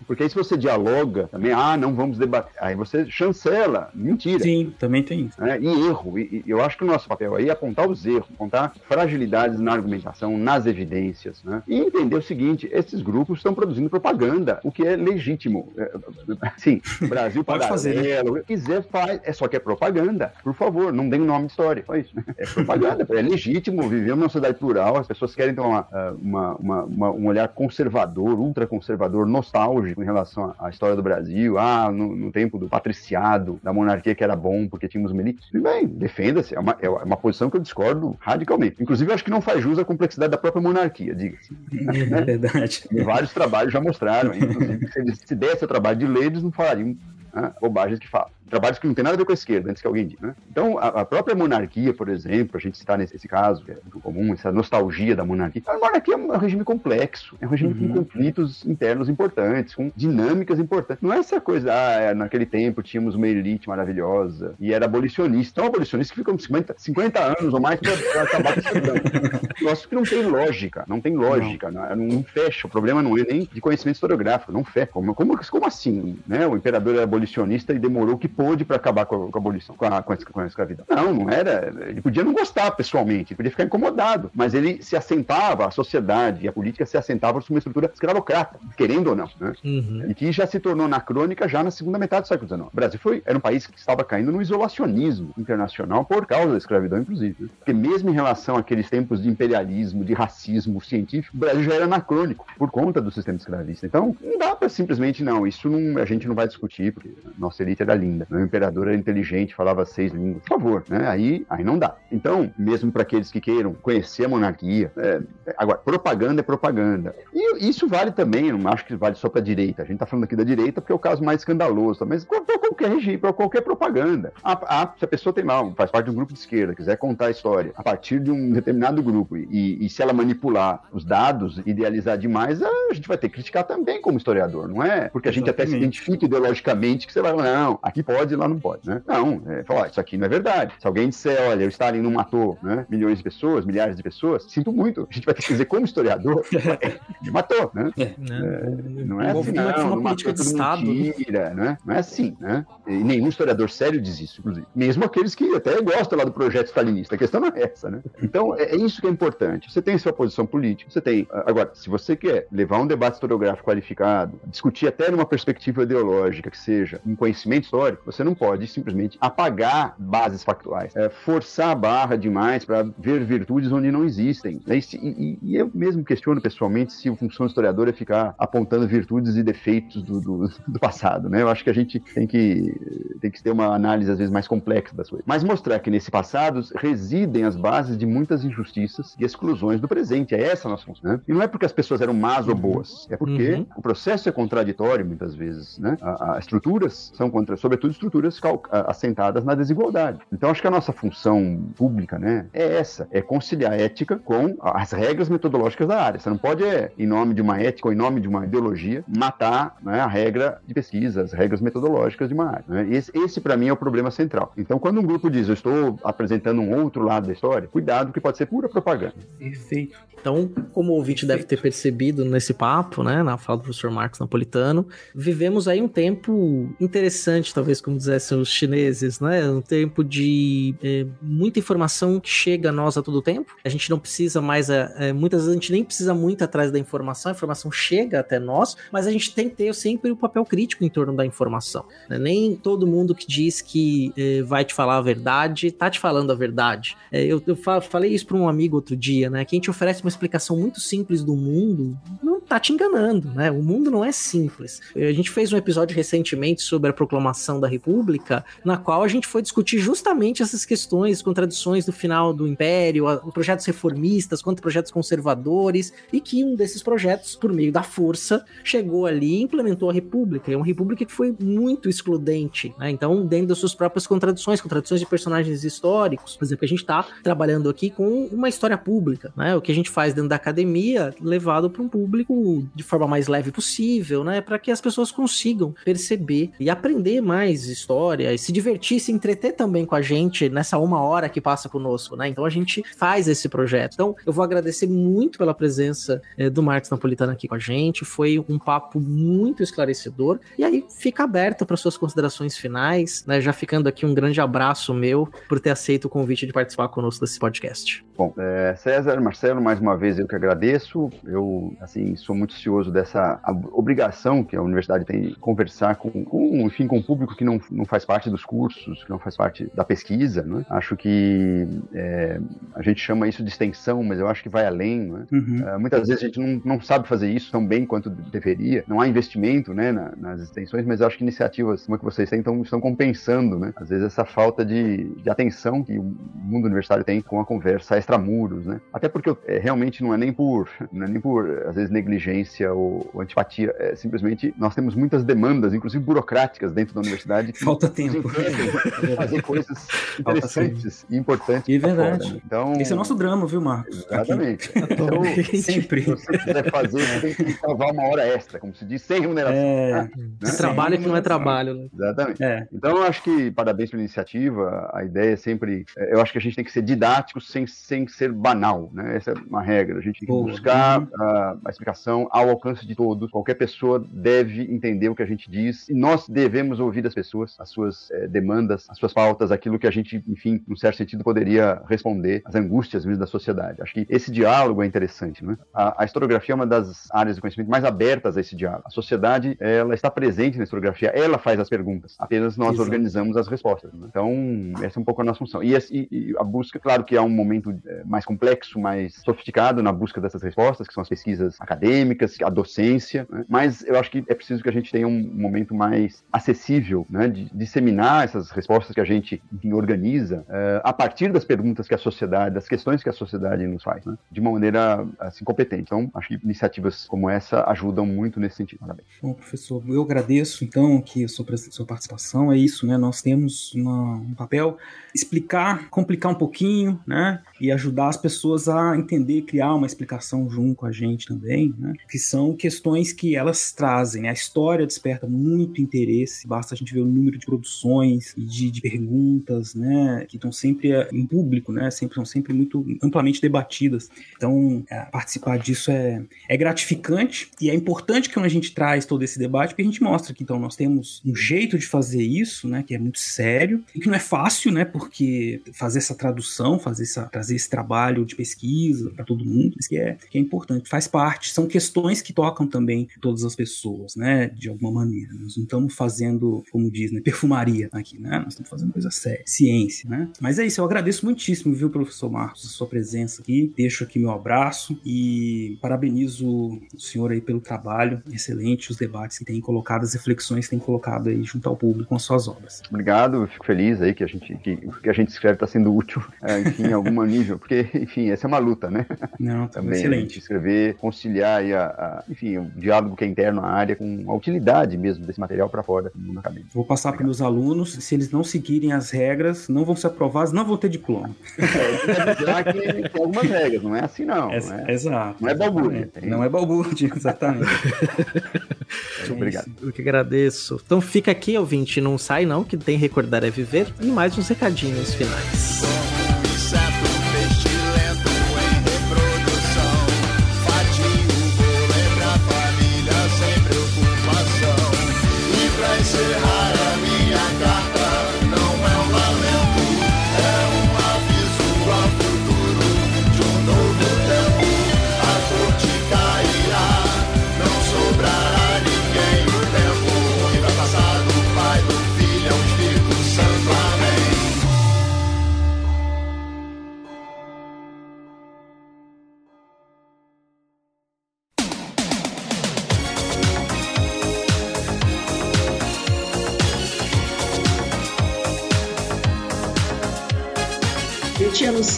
porque aí se você dialoga também, ah, não vamos debater Aí você chancela. Mentira. Sim, também tem isso. É, e erro. E, e eu acho que o nosso papel aí é apontar os erros, apontar fragilidades na argumentação, nas evidências, né? E entender o seguinte: esses grupos estão produzindo propaganda, o que é legítimo. É, sim, Brasil Pode fazer, né? quiser faz, é só que é propaganda. Por favor, não dê o nome de história. Só isso. né? É propaganda, é legítimo. Vivemos numa sociedade plural, as pessoas querem ter uma, ah, uma, uma- uma- um olhar conservador, ultraconservador, nostálgico em relação à, à história do Brasil. Ah, no, no tempo do patriciado, da monarquia que era bom porque tínhamos milícias. Tudo bem, defenda-se. É uma, é uma posição que eu discordo radicalmente. Inclusive, eu acho que não faz jus à complexidade da própria monarquia, diga-se. É verdade. E vários trabalhos já mostraram, inclusive, se se desse o trabalho de ler, eles não falariam né, bobagens que falam. Trabalhos que não tem nada a ver com a esquerda, antes que alguém diga. Né? Então, a, a própria monarquia, por exemplo, a gente citar nesse esse caso, que é muito comum, essa nostalgia da monarquia. A monarquia é um regime complexo, é um regime com conflitos internos importantes, com dinâmicas importantes. Não é essa coisa, ah, é, naquele tempo tínhamos uma elite maravilhosa e era abolicionista. Então, abolicionista que ficam 50, 50 anos ou mais para acabar com esse programa. Negócio que não tem lógica, não tem lógica, não, não fecha. O problema não é nem de conhecimento historiográfico, não fecha. Como, como, como assim? Né? O imperador era abolicionista e demorou o que pôde para acabar com a, com a abolição, com a, com, a, com a escravidão. Não, não era. Ele podia não gostar pessoalmente, ele podia ficar incomodado, mas ele se assentava, a sociedade e a política se assentavam sobre uma estrutura escravocrata, querendo ou não. Né? Uhum. E que já se tornou anacrônica já na segunda metade do século XIX. O Brasil foi, era um país que estava caindo no isolacionismo internacional por causa da escravidão, inclusive. né? Porque mesmo em relação àqueles tempos de imperialismo, de racismo científico, o Brasil já era anacrônico por conta do sistema escravista. Então, não dá para simplesmente, não, isso não, a gente não vai discutir, porque nossa elite era linda. O imperador era inteligente, falava seis línguas. Por favor, né? Aí, aí não dá. Então, mesmo para aqueles que queiram conhecer a monarquia, é, agora, propaganda é propaganda. E isso vale também, não acho que vale só para direita. A gente está falando aqui da direita porque é o caso mais escandaloso, tá? mas para qualquer regime, para qualquer propaganda. Ah, ah, se a pessoa tem mal, faz parte de um grupo de esquerda, quiser contar a história a partir de um determinado grupo e, e se ela manipular os dados, idealizar demais, a gente vai ter que criticar também como historiador, não é? Porque a gente até se Exatamente. identifica ideologicamente que você vai falar, não, aqui pode e lá não pode, né? Não, é, falar, isso aqui não é verdade. Se alguém disser, olha, o Stalin não matou né, milhões de pessoas, milhares de pessoas, sinto muito. A gente vai ter que dizer como historiador, é, ele matou, né? Não é assim, Envolve uma- não, não política matou de Estado, né? mentira, né? Não é assim, né? E nenhum historiador sério diz isso, inclusive. Mesmo aqueles que até gostam lá do projeto stalinista. A questão não é essa, né? Então, é, é isso que é importante. Você tem sua posição política, você tem... Agora, se você quer levar um debate historiográfico qualificado, discutir até numa perspectiva ideológica que seja um conhecimento histórico, você não pode simplesmente apagar bases factuais, é, forçar a barra demais para ver virtudes onde não existem. né? E, e- e eu mesmo questiono pessoalmente se a função do historiador é ficar apontando virtudes e defeitos do, do- do passado, né? Eu acho que a gente tem que, tem que ter uma análise às vezes mais complexa das coisas. Mas mostrar que nesse passado residem as bases de muitas injustiças e exclusões do presente. É essa a nossa função. Né? E não é porque as pessoas eram más ou boas, é porque Uhum. o processo é contraditório muitas vezes, né? A- As estruturas são contra, sobretudo estruturas assentadas na desigualdade. Então acho que a nossa função pública, né, é essa, é conciliar a ética com as regras metodológicas da área. Você não pode, é, em nome de uma ética ou em nome de uma ideologia, matar né, a regra de pesquisa, as regras metodológicas de uma área. né? Esse, esse para mim é o problema central. Então quando um grupo diz, eu estou apresentando um outro lado da história, cuidado que pode ser pura propaganda. Perfeito. Então, como o ouvinte deve ter percebido nesse papo, né, na fala do professor Marcos Napolitano, vivemos aí um tempo interessante, talvez como dissessem os chineses, né, um tempo de eh, muita informação que chega a nós a todo tempo. A gente não precisa mais, eh, eh, muitas vezes a gente nem precisa muito atrás da informação, a informação chega até nós, mas a gente tem que ter sempre o papel crítico em torno da informação. né? Nem todo mundo que diz que eh, vai te falar a verdade, tá te falando a verdade. É, eu eu fa- falei isso para um amigo outro dia, né? Quem te oferece uma explicação muito simples do mundo não tá te enganando, né? O mundo não é simples. A gente fez um episódio recentemente sobre a proclamação da República, na qual a gente foi discutir justamente essas questões, contradições do final do Império, projetos reformistas contra projetos conservadores, e que um desses projetos, por meio da força, chegou ali e implementou a República. É uma República que foi muito excludente, né? Então, dentro das suas próprias contradições, contradições de personagens históricos, por exemplo, a gente está trabalhando aqui com uma história pública, né? O que a gente faz dentro da academia, levado para um público tudo de forma mais leve possível, né? Para que as pessoas consigam perceber e aprender mais história e se divertir, se entreter também com a gente nessa uma hora que passa conosco, né? Então a gente faz esse projeto. Então eu vou agradecer muito pela presença é, do Marcos Napolitano aqui com a gente. Foi um papo muito esclarecedor. E aí fica aberto para suas considerações finais, né? Já ficando aqui um grande abraço meu por ter aceito o convite de participar conosco desse podcast. Bom, é, César, Marcelo, mais uma vez eu que agradeço. Eu, assim, sou muito cioso dessa obrigação que a universidade tem de conversar com, com, enfim, com o público que não, não faz parte dos cursos, que não faz parte da pesquisa, né? Acho que é, a gente chama isso de extensão, mas eu acho que vai além, né? uhum. é, muitas vezes a gente não, não sabe fazer isso tão bem quanto deveria. Não há investimento, né, na, nas extensões, mas eu acho que iniciativas como a que vocês têm estão, estão compensando, né? Às vezes essa falta de, de atenção que o mundo universitário tem com a conversa extramuros, né? Até porque é, realmente não é nem por, não é nem por às vezes negligência ou, ou, antipatia, é simplesmente nós temos muitas demandas, inclusive burocráticas dentro da universidade. Que Falta tempo. Fazer coisas interessantes e importantes. E é verdade. Fora, né? Então, esse é o nosso drama, viu, Marcos? Exatamente. Então, sempre. Se você quiser fazer, você tem que salvar uma hora extra, como se diz, sem remuneração. É, ah, né? trabalho que não é trabalho. Né? Exatamente. É. Então, eu acho que parabéns pela iniciativa. A ideia é sempre, eu acho que a gente tem que ser didático sem, sem ser banal, né? Essa é uma regra. A gente tem que Boa. buscar uhum. a, a, explicação ao alcance de todos. Qualquer pessoa deve entender o que a gente diz e nós devemos ouvir das pessoas, as suas é, demandas, as suas pautas, aquilo que a gente, enfim, num certo sentido, poderia responder, as angústias mesmo da sociedade. Acho que esse diálogo é interessante, né? A, a historiografia é uma das áreas do conhecimento mais abertas a esse diálogo. A sociedade, ela está presente na historiografia, ela faz as perguntas, apenas nós organizamos as respostas. Né? Então, essa é um pouco a nossa função. E, e, e a busca, claro que há um momento é, mais complexo, mais sofisticado na busca dessas respostas, que são as pesquisas acadêmicas, a docência, né? mas eu acho que é preciso que a gente tenha um momento mais acessível, né? de disseminar essas respostas que a gente organiza uh, a partir das perguntas que a sociedade, das questões que a sociedade nos faz, né? de uma maneira assim competente. Então, acho que iniciativas como essa ajudam muito nesse sentido. Parabéns. Bom, professor, eu agradeço então que a sua, sua participação é isso, né? Nós temos uma, um papel explicar, complicar um pouquinho, né? E ajudar as pessoas a entender, criar uma explicação junto com a gente também, né? Que são questões que elas trazem. Né? A história desperta muito interesse, basta a gente ver o número de produções e de, de perguntas, né? Que estão sempre eh, em público, né? Sempre, são sempre muito amplamente debatidas. Então, é, participar disso é, é gratificante e é importante que a gente traz todo esse debate, porque a gente mostra que então nós temos um jeito de fazer isso, né? Que é muito sério e que não é fácil, né? Por porque fazer essa tradução, fazer essa, trazer esse trabalho de pesquisa para todo mundo, isso que é, que é importante, faz parte, são questões que tocam também todas as pessoas, né, de alguma maneira. Nós não estamos fazendo, como diz, né, perfumaria aqui, né, nós estamos fazendo coisa séria, ciência, né. Mas é isso, eu agradeço muitíssimo, viu, professor Marcos, a sua presença aqui, deixo aqui meu abraço e parabenizo o senhor aí pelo trabalho excelente, os debates que tem colocado, as reflexões que tem colocado aí junto ao público com as suas obras. Obrigado, fico feliz aí que a gente que que a gente escreve está sendo útil, é, enfim, em algum nível, porque, enfim, essa é uma luta, né? Não, Também, excelente. escrever, conciliar aí a, a, enfim, o diálogo que é interno à área com a utilidade mesmo desse material para fora do mundo acadêmico. Vou passar para meus alunos, se eles não seguirem as regras, não vão ser aprovados, não vão ter diploma. É, que tem algumas regras, não é assim não. É, não é, exato. Não é balbúrdia. Não é balbúrdia, exatamente. é obrigado. Eu que agradeço. Então fica aqui, ouvinte, não sai não, que tem Recordar é Viver, e mais uns recadinhos recadinhos finais.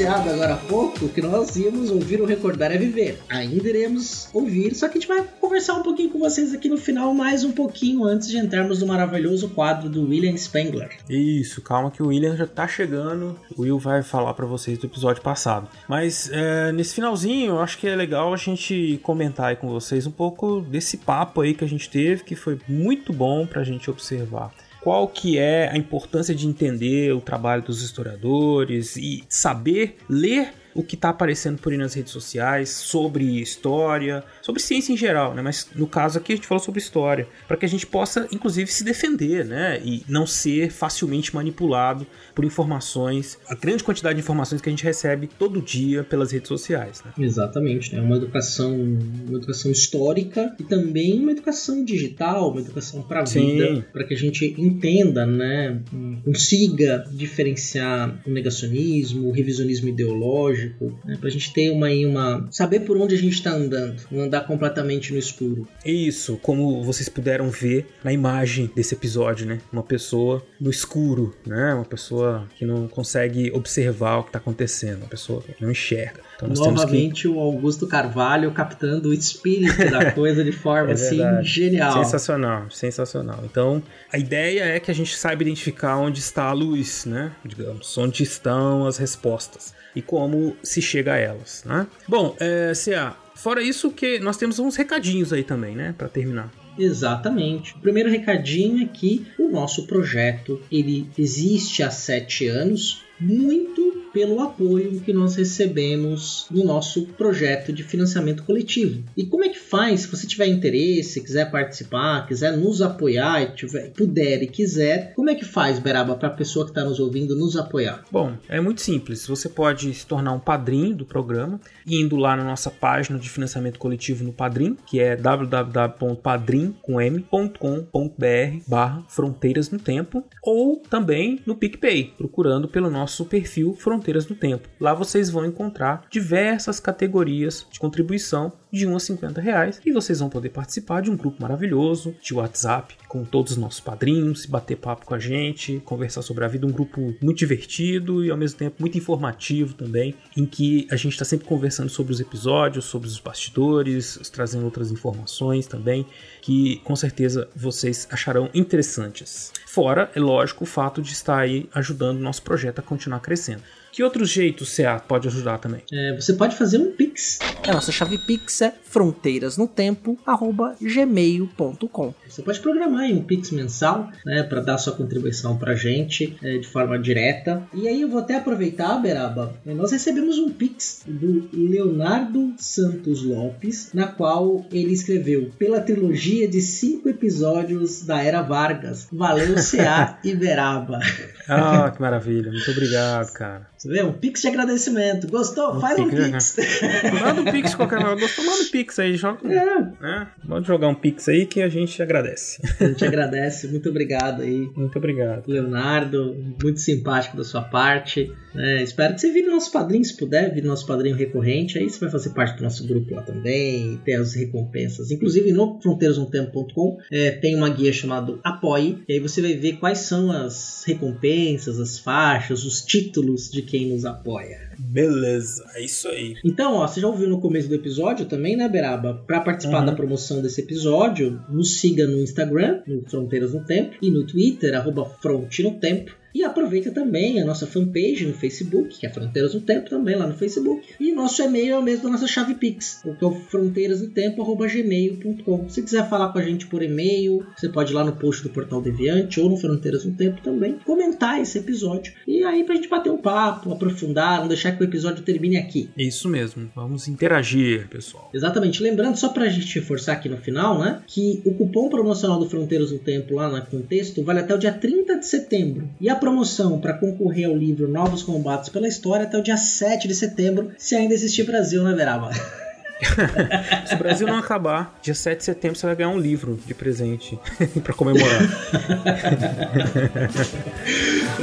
Anunciado agora há pouco que nós íamos ouvir o Recordar é Viver. Ainda iremos ouvir, só que a gente vai conversar um pouquinho com vocês aqui no final, mais um pouquinho antes de entrarmos no maravilhoso quadro do William Spengler. Isso, calma que o William já tá chegando. O Will vai falar para vocês do episódio passado. Mas é, nesse finalzinho, eu acho que é legal a gente comentar aí com vocês um pouco desse papo aí que a gente teve, que foi muito bom pra gente observar qual que é a importância de entender o trabalho dos historiadores e saber ler o que está aparecendo por aí nas redes sociais sobre história, sobre ciência em geral, né? Mas no caso aqui a gente falou sobre história, para que a gente possa, inclusive, se defender, né? E não ser facilmente manipulado por informações, a grande quantidade de informações que a gente recebe todo dia pelas redes sociais. Né? Exatamente, né? Uma educação, uma educação histórica e também uma educação digital, uma educação para a vida, para que a gente entenda, né? Consiga diferenciar o negacionismo, o revisionismo ideológico né? Pra gente ter uma, uma. saber por onde a gente tá andando, não andar completamente no escuro. Isso, como vocês puderam ver na imagem desse episódio, né? Uma pessoa no escuro, né? Uma pessoa que não consegue observar o que tá acontecendo, uma pessoa que não enxerga. Então Novamente que... o Augusto Carvalho captando o espírito da coisa de forma é assim genial. Sensacional, sensacional. Então a ideia é que a gente saiba identificar onde está a luz, né? Digamos, onde estão as respostas e como se chega a elas, né? Bom, é, CA, fora isso que nós temos uns recadinhos aí também, né, para terminar. Exatamente. O primeiro recadinho é que o nosso projeto ele existe há sete anos, muito pelo apoio que nós recebemos no nosso projeto de financiamento coletivo. E como é que faz se você tiver interesse, quiser participar, quiser nos apoiar, e tiver, puder e quiser, como é que faz, Beraba, para a pessoa que está nos ouvindo nos apoiar? Bom, é muito simples. Você pode se tornar um padrinho do programa, indo lá na nossa página de financiamento coletivo no Padrim, que é www.padrim.com.br barra Fronteiras no Tempo, ou também no PicPay, procurando pelo nosso perfil Fronteiras Fronteiras do Tempo. Lá vocês vão encontrar diversas categorias de contribuição de 1 a 50 reais e vocês vão poder participar de um grupo maravilhoso de WhatsApp com todos os nossos padrinhos, bater papo com a gente, conversar sobre a vida, um grupo muito divertido e ao mesmo tempo muito informativo também, em que a gente está sempre conversando sobre os episódios, sobre os bastidores, trazendo outras informações também que com certeza vocês acharão interessantes. Fora, é lógico, o fato de estar aí ajudando o nosso projeto a continuar crescendo. Que outros jeitos CA pode ajudar também? É, você pode fazer um Pix. A nossa chave Pix é fronteirasnotempo@gmail.com. Você pode programar aí um Pix mensal, né, para dar sua contribuição pra gente é, de forma direta. E aí eu vou até aproveitar, Beraba. Nós recebemos um Pix do Leonardo Santos Lopes, na qual ele escreveu pela trilogia de cinco episódios da Era Vargas. Valeu, CA e Beraba. Ah, que maravilha. Muito obrigado, cara. Você vê? Um pix de agradecimento. Gostou? Um Faz pix, um pix. Né? Manda um pix qualquer coisa. Gostou? Manda um pix aí. Joga, é. né? Pode jogar um pix aí que a gente agradece. A gente agradece. Muito obrigado aí. Muito obrigado. Leonardo, muito simpático da sua parte. É, espero que você vire nosso padrinho, se puder, vire nosso padrinho recorrente. Aí você vai fazer parte do nosso grupo lá também ter as recompensas. Inclusive no fronteirasnomtempo.com é, tem uma guia chamada Apoie. E aí você vai ver quais são as recompensas, as faixas, os títulos de quem nos apoia. Beleza, é isso aí. Então, ó, você já ouviu no começo do episódio também, né, Beraba? Para participar uhum. da promoção desse episódio, nos siga no Instagram, no Fronteiras no Tempo, e no Twitter, arroba Fronte no Tempo. E aproveita também a nossa fanpage no Facebook, que é Fronteiras no Tempo, também lá no Facebook. E nosso e-mail é o mesmo da nossa chave Pix, que é o fronteirasnotempo.gmail.com. Se quiser falar com a gente por e-mail, você pode ir lá no post do Portal Deviante ou no Fronteiras no Tempo também, comentar esse episódio. E aí pra gente bater um papo, aprofundar, não deixar que o episódio termine aqui. Isso mesmo, vamos interagir, pessoal. Exatamente. Lembrando, só pra gente reforçar aqui no final, né, que o cupom promocional do Fronteiras no Tempo lá no contexto vale até o dia 30 de setembro. E a promoção para concorrer ao livro Novos Combates pela História até o dia 7 de setembro, se ainda existir Brasil, né, Veraba? Se o Brasil não acabar, dia 7 de setembro você vai ganhar um livro de presente para comemorar.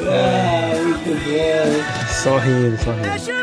ah, muito bom. Só rindo, só rindo.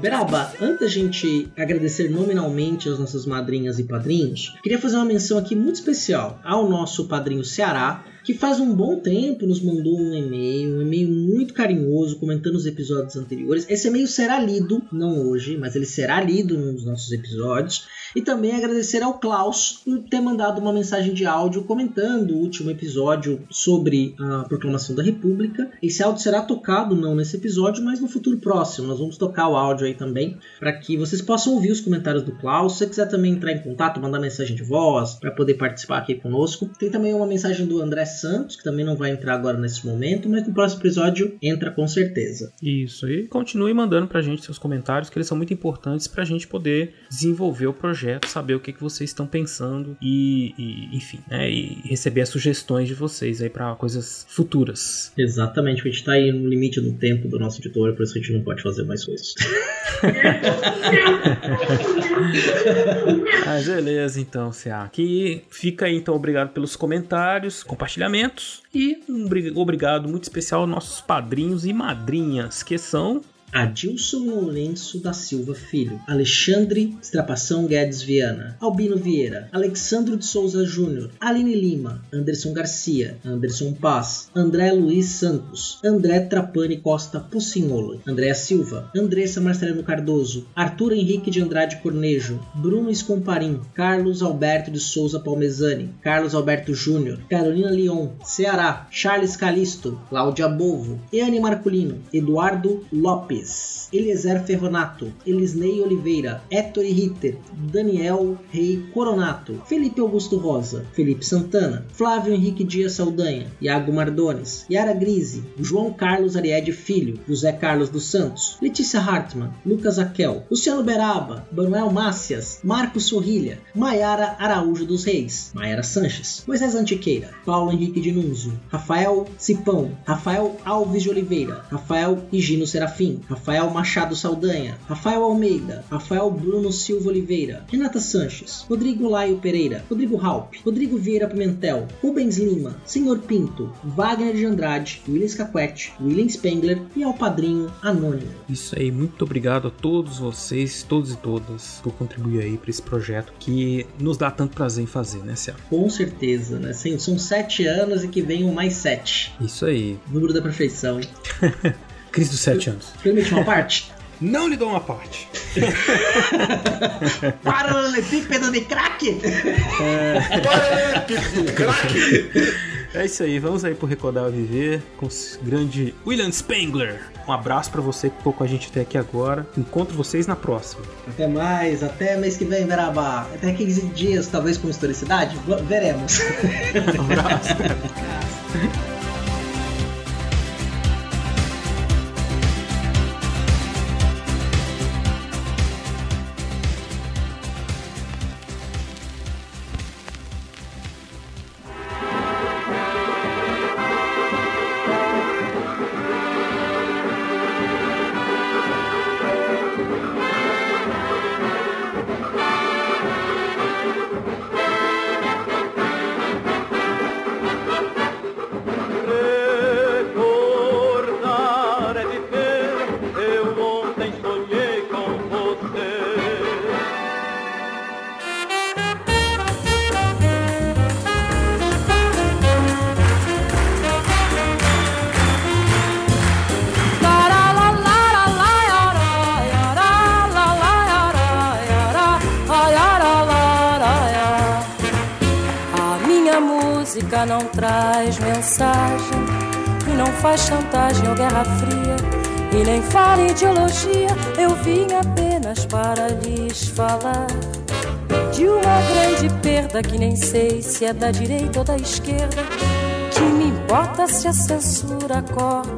Beraba, Beraba, antes da gente agradecer nominalmente as nossas madrinhas e padrinhos, queria fazer uma menção aqui muito especial ao nosso padrinho Ceará, que faz um bom tempo nos mandou um e-mail, um e-mail muito carinhoso, comentando os episódios anteriores. Esse e-mail será lido, não hoje, mas ele será lido nos nossos episódios. E também agradecer ao Klaus por ter mandado uma mensagem de áudio comentando o último episódio sobre a proclamação da República. Esse áudio será tocado não nesse episódio, mas no futuro próximo. Nós vamos tocar o áudio aí também para que vocês possam ouvir os comentários do Klaus. Se você quiser também entrar em contato, mandar mensagem de voz para poder participar aqui conosco. Tem também uma mensagem do André Santos, que também não vai entrar agora nesse momento, mas no próximo episódio entra com certeza. Isso, e continue mandando pra gente seus comentários, que eles são muito importantes pra gente poder desenvolver o projeto, saber o que, que vocês estão pensando e, e enfim, né, e receber as sugestões de vocês aí para coisas futuras. Exatamente, a gente tá aí no limite do tempo do nosso editor, por isso a gente não pode fazer mais coisas. ah, beleza, então, CA. Que fica aí, então, obrigado pelos comentários, compartilhamentos e um obrigado muito especial aos nossos padrinhos e madrinhas, que são Adilson Lourenço da Silva Filho, Alexandre Estrapação Guedes Viana, Albino Vieira, Alexandro de Souza Júnior, Aline Lima, Anderson Garcia, Anderson Paz, André Luiz Santos, André Trapani Costa Pucinholo, Andréa Silva, Andressa Marcelino Cardoso, Arthur Henrique de Andrade Cornejo, Bruno Escomparim, Carlos Alberto de Souza Palmezani, Carlos Alberto Júnior, Carolina Leon, Ceará, Charles Calisto, Cláudia Bovo, Eane Marculino, Eduardo Lopes, Gomes, Eliezer Ferronato, Elisnei Oliveira, Héctor Ritter, Daniel Rei Coronato, Felipe Augusto Rosa, Felipe Santana, Flávio Henrique Dias Saldanha, Iago Mardones, Yara Grise, João Carlos Ariede Filho, José Carlos dos Santos, Letícia Hartmann, Lucas Aquel, Luciano Beraba, Manuel Mácias, Marcos Sorrilha, Maiara Araújo dos Reis, Maiara Sanches, Moisés Antiqueira, Paulo Henrique de Nunzio, Rafael Cipão, Rafael Alves de Oliveira, Rafael Higino Serafim, Rafael Machado Saldanha, Rafael Almeida, Rafael Bruno Silva Oliveira, Renata Sanches, Rodrigo Laio Pereira, Rodrigo Halp, Rodrigo Vieira Pimentel, Rubens Lima, Senhor Pinto, Wagner de Andrade, Williams Caquete, William Spengler e ao padrinho Anônimo. Isso aí, muito obrigado a todos vocês, todos e todas, por contribuir aí para esse projeto que nos dá tanto prazer em fazer, né, Cia? Com certeza, né? São sete anos e que venham mais sete. Isso aí. Número da perfeição, hein? Cris dos 7 anos. Permite uma parte? Não lhe dou uma parte. Paralelepípedo de crack? É... Paralelepípedo de crack? É isso aí, vamos aí pro Recordar a Viver com o grande William Spengler. Um abraço para você que ficou com a gente até aqui agora. Encontro vocês na próxima. Até mais, até mês que vem, Verabá. Até 15 dias, talvez com historicidade. Veremos. Um abraço. e nem fala ideologia. Eu vim apenas para lhes falar de uma grande perda que nem sei se é da direita ou da esquerda. Que me importa se a censura corta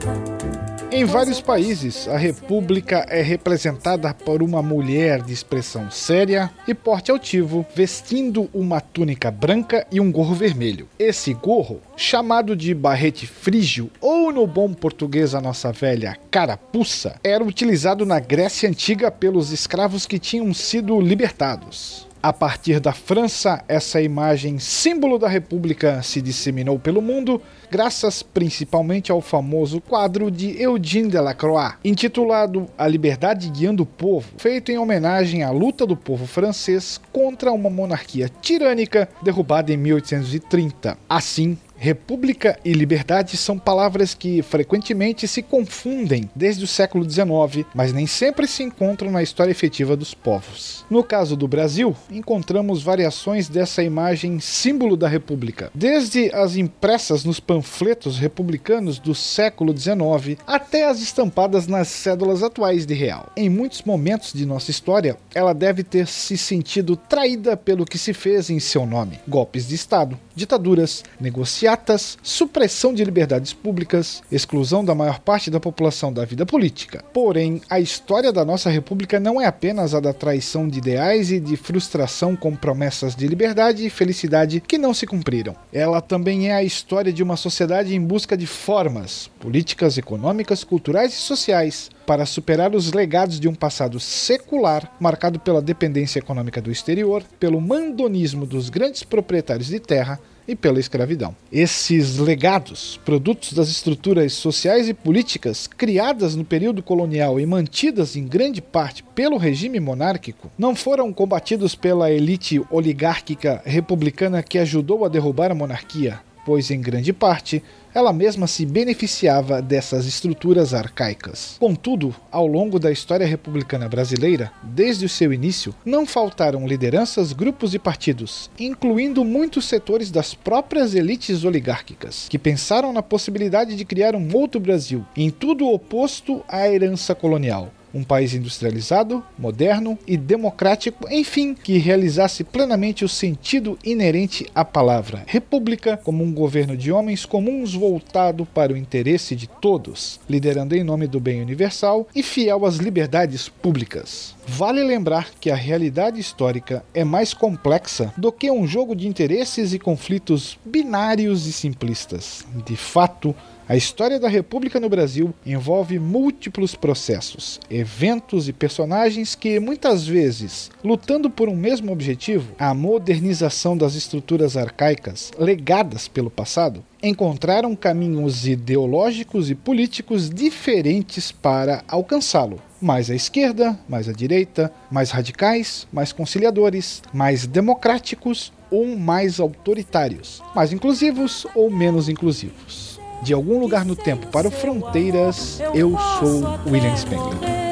em vários países, a república é representada por uma mulher de expressão séria e porte altivo, vestindo uma túnica branca e um gorro vermelho. Esse gorro, chamado de barrete frígio ou no bom português a nossa velha carapuça, era utilizado na Grécia antiga pelos escravos que tinham sido libertados. A partir da França, essa imagem, símbolo da República, se disseminou pelo mundo, graças principalmente ao famoso quadro de Eugène Delacroix, intitulado A Liberdade Guiando o Povo, feito em homenagem à luta do povo francês contra uma monarquia tirânica derrubada em 1830. Assim, República e liberdade são palavras que frequentemente se confundem desde o século XIX, mas nem sempre se encontram na história efetiva dos povos. No caso do Brasil, encontramos variações dessa imagem símbolo da República, desde as impressas nos panfletos republicanos do século XIX até as estampadas nas cédulas atuais de real. Em muitos momentos de nossa história, ela deve ter se sentido traída pelo que se fez em seu nome: golpes de Estado, ditaduras, negociações passeatas, supressão de liberdades públicas, exclusão da maior parte da população da vida política. Porém, a história da nossa república não é apenas a da traição de ideais e de frustração com promessas de liberdade e felicidade que não se cumpriram. Ela também é a história de uma sociedade em busca de formas políticas, econômicas, culturais e sociais para superar os legados de um passado secular marcado pela dependência econômica do exterior, pelo mandonismo dos grandes proprietários de terra e pela escravidão. Esses legados, produtos das estruturas sociais e políticas criadas no período colonial e mantidas em grande parte pelo regime monárquico, não foram combatidos pela elite oligárquica republicana que ajudou a derrubar a monarquia, pois em grande parte ela mesma se beneficiava dessas estruturas arcaicas. Contudo, ao longo da história republicana brasileira, desde o seu início, não faltaram lideranças, grupos e partidos, incluindo muitos setores das próprias elites oligárquicas, que pensaram na possibilidade de criar um outro Brasil, em tudo oposto à herança colonial um país industrializado, moderno e democrático, enfim, que realizasse plenamente o sentido inerente à palavra república como um governo de homens comuns voltado para o interesse de todos, liderando em nome do bem universal e fiel às liberdades públicas. Vale lembrar que a realidade histórica é mais complexa do que um jogo de interesses e conflitos binários e simplistas. De fato, a história da República no Brasil envolve múltiplos processos, eventos e personagens que, muitas vezes, lutando por um mesmo objetivo, a modernização das estruturas arcaicas legadas pelo passado, encontraram caminhos ideológicos e políticos diferentes para alcançá-lo. Mais à esquerda, mais à direita, mais radicais, mais conciliadores, mais democráticos ou mais autoritários, mais inclusivos ou menos inclusivos de algum lugar no tempo para o Fronteiras, eu sou William Spengler.